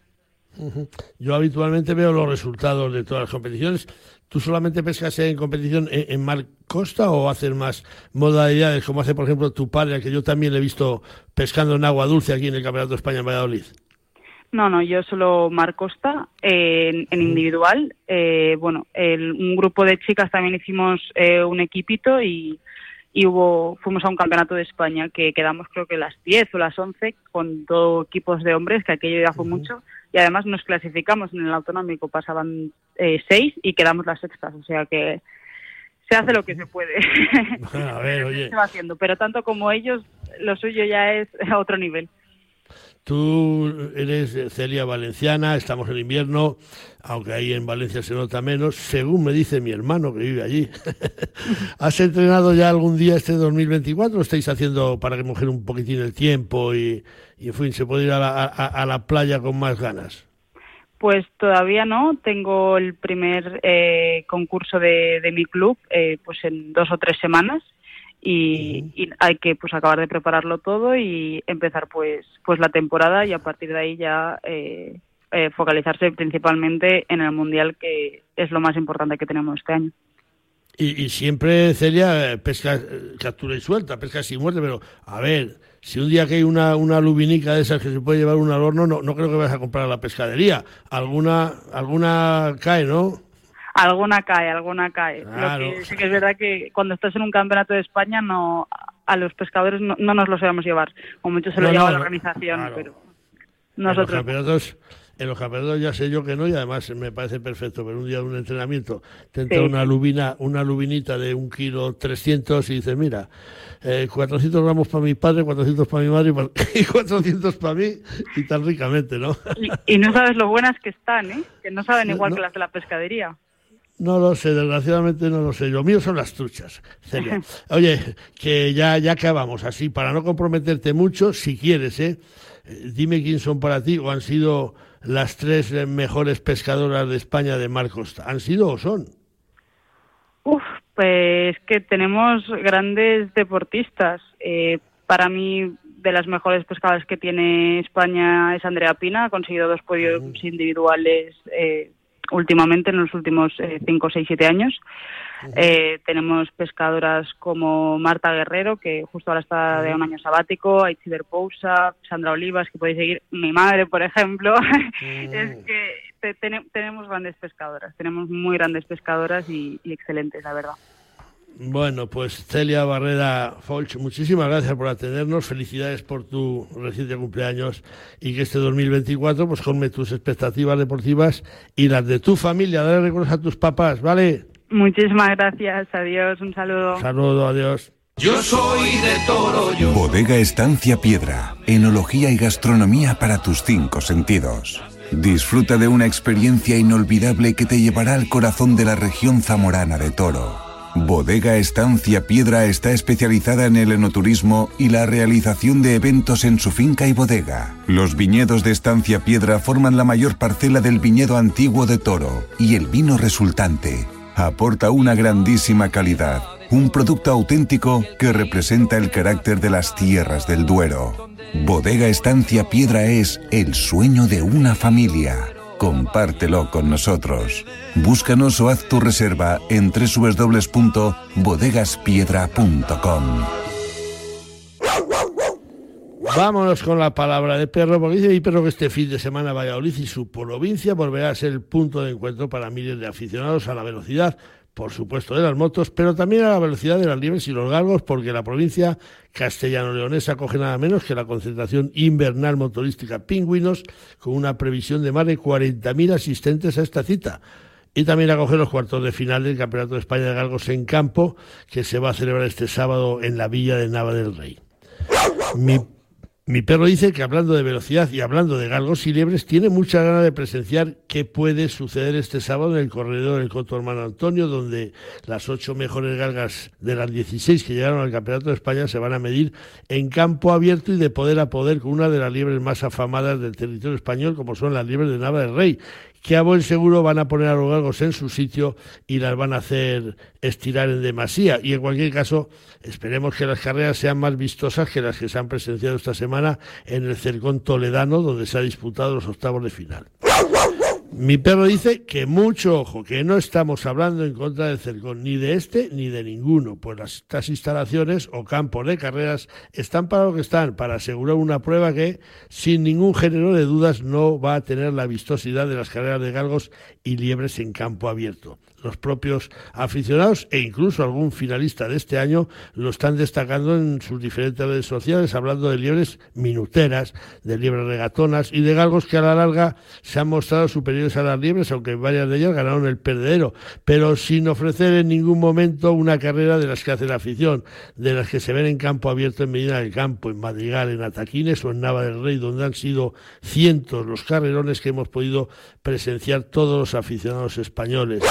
B: Yo habitualmente veo los resultados de todas las competiciones. ¿Tú solamente pescas en competición en, mar costa o haces más modalidades, como hace por ejemplo tu padre, que yo también le he visto pescando en agua dulce aquí en el Campeonato de España en Valladolid?
L: No, no, yo solo Mar Costa en, individual. Eh, bueno, un grupo de chicas también hicimos eh, un equipito y, hubo fuimos a un campeonato de España que quedamos creo que las 10 o las 11 con dos equipos de hombres, que aquello ya fue mucho. Y además nos clasificamos en el autonómico, pasaban eh, seis y quedamos las sextas. O sea que se hace lo que se puede.
B: a ver, oye.
L: se va haciendo, pero tanto como ellos, lo suyo ya es a otro nivel.
B: Tú eres Celia Valenciana, estamos en invierno, aunque ahí en Valencia se nota menos, según me dice mi hermano que vive allí. ¿Has entrenado ya algún día este 2024 o estáis haciendo para que mujer un poquitín el tiempo y, en fin, se puede ir a la, a la playa con más ganas?
L: Pues todavía no. Tengo el primer eh, concurso de, de, mi club eh, pues en dos o tres semanas y, y, hay que pues acabar de prepararlo todo y empezar pues pues la temporada y a partir de ahí ya eh, eh, focalizarse principalmente en el mundial que es lo más importante que tenemos este año.
B: Y, y siempre Celia pesca captura y suelta, pesca sin muerte, pero a ver, si un día que hay una, una lubinica de esas que se puede llevar una al horno, no, no creo que vayas a comprar a la pescadería. Alguna, alguna cae, ¿no?
L: Alguna cae, alguna cae.
B: Claro.
L: Lo que sí que es verdad que cuando estás en un campeonato de España no a los pescadores no, no nos lo sabemos llevar, o mucho se lo
B: No,
L: lleva
B: no,
L: la organización,
B: claro.
L: pero
B: En los
L: nosotros
B: campeonatos, en los campeonatos ya sé yo que no y además me parece perfecto, pero un día de un entrenamiento te entra
L: Sí.
B: una lubina, una lubinita de un kilo 300 y dices, mira, eh, 400 gramos para mi padre, 400 para mi madre y pa- y 400 para mí y tan ricamente, ¿no?
L: y, y no sabes lo buenas que están, ¿eh? Que no saben igual que las de la pescadería.
B: No lo sé, desgraciadamente no lo sé. Lo mío son las truchas, Celia. Oye, que ya, ya acabamos. Así, para no comprometerte mucho, si quieres, ¿eh? Dime quién son para ti o han sido las tres mejores pescadoras de España de mar costa. ¿Han sido o son?
L: Uf, pues que tenemos grandes deportistas. Eh, para mí, de las mejores pescadoras que tiene España es Andrea Pina. Ha conseguido dos podios individuales eh, últimamente, en los últimos 5, 6, 7 años. Eh, tenemos pescadoras como Marta Guerrero, que justo ahora está de un año sabático, Aichiber Pousa, Sandra Olivas, que podéis seguir, mi madre, por ejemplo. es que te- tene- tenemos grandes pescadoras, tenemos muy grandes pescadoras y, y excelentes, la verdad.
B: Bueno, pues Celia Barrera Folch, muchísimas gracias por atendernos, felicidades por tu reciente cumpleaños y que este 2024 pues colme tus expectativas deportivas y las de tu familia. Dale recuerdos a tus papás, ¿vale?
L: Muchísimas gracias, adiós, un saludo.
B: Saludo, adiós.
A: Yo soy de toro, yo.
G: Bodega Estancia Piedra. Enología y gastronomía para tus cinco sentidos. Disfruta de una experiencia inolvidable que te llevará al corazón de la región zamorana de Toro. Bodega Estancia Piedra está especializada en el enoturismo y la realización de eventos en su finca y bodega. Los viñedos de Estancia Piedra forman la mayor parcela del viñedo antiguo de Toro y el vino resultante aporta una grandísima calidad, un producto auténtico que representa el carácter de las tierras del Duero. Bodega Estancia Piedra es el sueño de una familia. Compártelo con nosotros. Búscanos o haz tu reserva en www.bodegaspiedra.com.
B: Vámonos con la palabra de perro, porque dice perro que este fin de semana Valladolid y su provincia volverá a ser el punto de encuentro para miles de aficionados a la velocidad, por supuesto de las motos, pero también a la velocidad de las liebres y los galgos, porque la provincia castellano-leonesa acoge nada menos que la concentración invernal motorística Pingüinos, con una previsión de más de 40.000 asistentes a esta cita. Y también acoge los cuartos de final del Campeonato de España de Galgos en campo, que se va a celebrar este sábado en la villa de Nava del Rey. Mi mi perro dice que hablando de velocidad y hablando de galgos y liebres, tiene mucha ganas de presenciar qué puede suceder este sábado en el corredor del Coto Hermano Antonio, donde las ocho mejores galgas de las 16 que llegaron al Campeonato de España se van a medir en campo abierto y de poder a poder con una de las liebres más afamadas del territorio español, como son las liebres de Nava del Rey, que a buen seguro van a poner a los galgos en su sitio y las van a hacer estirar en demasía. Y en cualquier caso, esperemos que las carreras sean más vistosas que las que se han presenciado esta semana en el Cercón Toledano, donde se ha disputado los octavos de final. Mi perro dice que mucho ojo, que no estamos hablando en contra del Cercón, ni de este ni de ninguno, pues las, estas instalaciones o campos de carreras están para lo que están, para asegurar una prueba que, sin ningún género de dudas, no va a tener la vistosidad de las carreras de galgos y liebres en campo abierto. Los propios aficionados e incluso algún finalista de este año lo están destacando en sus diferentes redes sociales, hablando de liebres minuteras, de liebres regatonas y de galgos que a la larga se han mostrado superiores a las liebres, aunque varias de ellas ganaron el perdedero, pero sin ofrecer en ningún momento una carrera de las que hace la afición, de las que se ven en campo abierto en Medina del Campo, en Madrigal, en Ataquines o en Nava del Rey, donde han sido cientos los carrerones que hemos podido presenciar todos los aficionados españoles.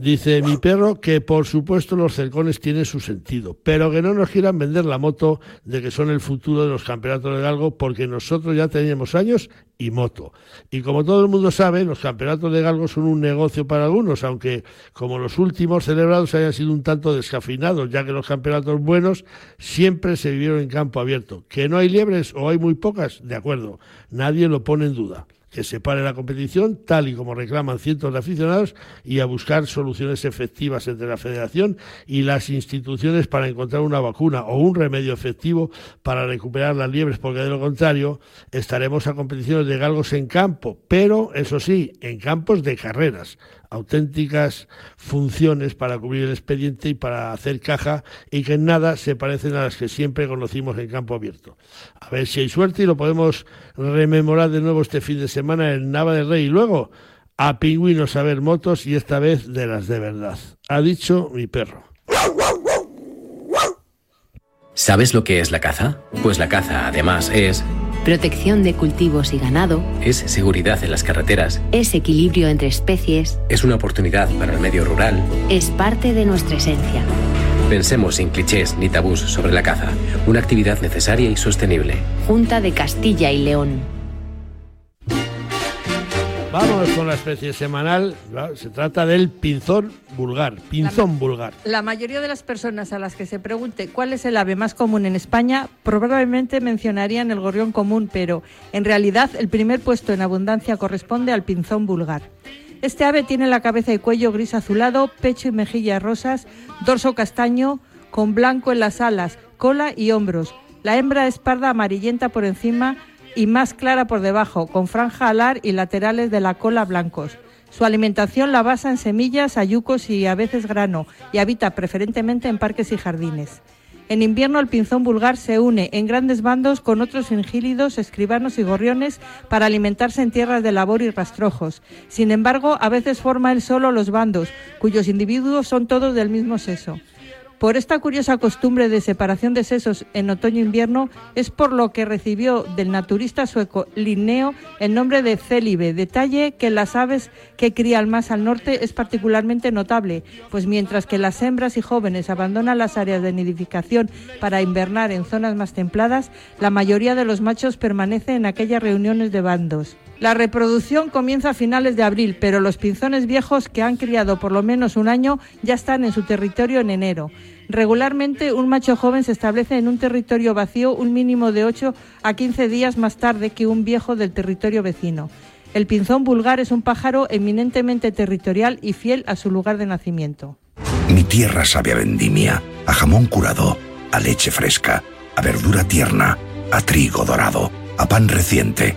B: Dice mi perro que por supuesto los cercones tienen su sentido, pero que no nos quieran vender la moto de que son el futuro de los campeonatos de galgo porque nosotros ya teníamos años y moto. Y como todo el mundo sabe, los campeonatos de galgo son un negocio para algunos, aunque como los últimos celebrados hayan sido un tanto descafinados, ya que los campeonatos buenos siempre se vivieron en campo abierto. Que no hay liebres o hay muy pocas, de acuerdo, nadie lo pone en duda que se pare la competición, tal y como reclaman cientos de aficionados, y a buscar soluciones efectivas entre la federación y las instituciones para encontrar una vacuna o un remedio efectivo para recuperar las liebres, porque de lo contrario estaremos a competiciones de galgos en campo, pero eso sí, en campos de carreras auténticas funciones para cubrir el expediente y para hacer caja y que en nada se parecen a las que siempre conocimos en campo abierto. A ver si hay suerte y lo podemos rememorar de nuevo este fin de semana en Nava del Rey y luego a pingüinos a ver motos y esta vez de las de verdad. Ha dicho mi perro.
M: ¿Sabes lo que es la caza? Pues la caza, además, es
N: protección de cultivos y ganado,
M: es seguridad en las carreteras,
N: es equilibrio entre especies,
M: es una oportunidad para el medio rural,
N: es parte de nuestra esencia.
M: Pensemos sin clichés ni tabús sobre la caza, una actividad necesaria y sostenible.
N: Junta de Castilla y León.
B: Vamos con la especie semanal. Se trata del pinzón vulgar. Pinzón vulgar.
C: La mayoría de las personas a las que se pregunte cuál es el ave más común en España probablemente mencionarían el gorrión común, pero en realidad el primer puesto en abundancia corresponde al pinzón vulgar. Este ave tiene la cabeza y cuello gris azulado, pecho y mejillas rosas, dorso castaño, con blanco en las alas, cola y hombros. La hembra es parda amarillenta por encima y más clara por debajo, con franja alar y laterales de la cola blancos. Su alimentación la basa en semillas, ayucos y a veces grano, y habita preferentemente en parques y jardines. En invierno el pinzón vulgar se une en grandes bandos con otros ingílidos, escribanos y gorriones para alimentarse en tierras de labor y rastrojos. Sin embargo, a veces forma él solo los bandos, cuyos individuos son todos del mismo sexo. Por esta curiosa costumbre de separación de sesos en otoño-invierno es por lo que recibió del naturista sueco Linneo el nombre de célibe, detalle que las aves que crían más al norte es particularmente notable, pues mientras que las hembras y jóvenes abandonan las áreas de nidificación para invernar en zonas más templadas, la mayoría de los machos permanece en aquellas reuniones de bandos. La reproducción comienza a finales de abril, pero los pinzones viejos que han criado por lo menos un año ya están en su territorio en enero. Regularmente un macho joven se establece en un territorio vacío un mínimo de 8 a 15 días más tarde que un viejo del territorio vecino. El pinzón vulgar es un pájaro eminentemente territorial y fiel a su lugar de nacimiento.
O: Mi tierra sabe a vendimia, a jamón curado, a leche fresca, a verdura tierna, a trigo dorado, a pan reciente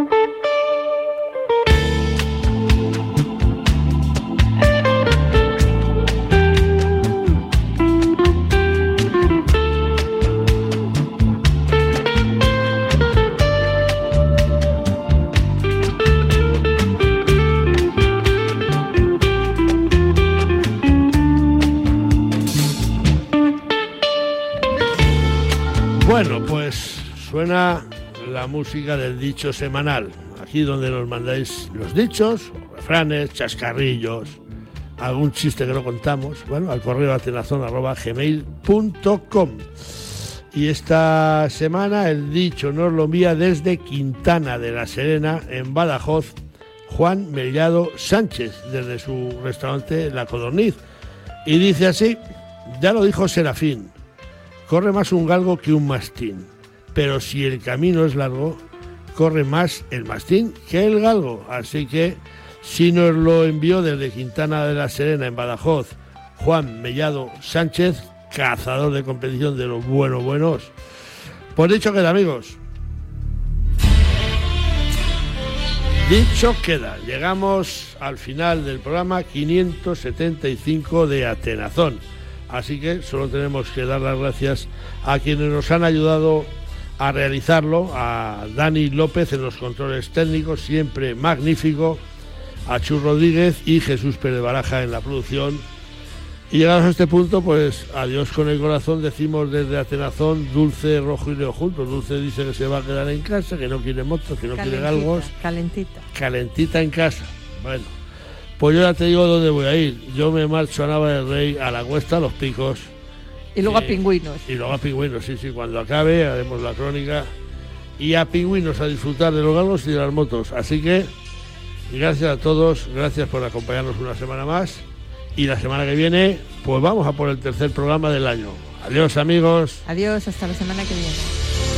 B: Suena la música del dicho semanal, aquí donde nos mandáis los dichos, refranes, chascarrillos, algún chiste que no contamos, bueno, al correo atenazón.gmail.com. Y esta semana el dicho nos lo envía desde Quintana de la Serena, en Badajoz, Juan Mellado Sánchez, desde su restaurante La Codorniz. Y dice así, ya lo dijo Serafín, corre más un galgo que un mastín pero si el camino es largo, corre más el mastín que el galgo. Así que si nos lo envió desde Quintana de la Serena en Badajoz Juan Mellado Sánchez, cazador de competición de los buenos buenos. Pues dicho queda, amigos. Dicho queda, llegamos al final del programa 575 de Atenazón. Así que solo tenemos que dar las gracias a quienes nos han ayudado a realizarlo, a Dani López en los controles técnicos, siempre magnífico, a Chu Rodríguez y Jesús Pérez Baraja en la producción, Y llegados a este punto, pues adiós con el corazón, decimos desde Atenazón, Dulce, Rojo y Leo juntos. Dulce dice que se va a quedar en casa, que no quiere motos, que no quiere galgos.
C: Calentita.
B: Calentita en casa. Bueno, pues yo ya te digo dónde voy a ir. Yo me marcho a Nava del Rey, a la cuesta, a los picos.
C: Y luego a pingüinos.
B: Y luego a pingüinos, sí, sí. Cuando acabe haremos la crónica. Y a pingüinos a disfrutar de los galgos y de las motos. Así que, gracias a todos, gracias por acompañarnos una semana más. Y la semana que viene, pues vamos a por el tercer programa del año. Adiós amigos.
C: Adiós, hasta la semana que viene.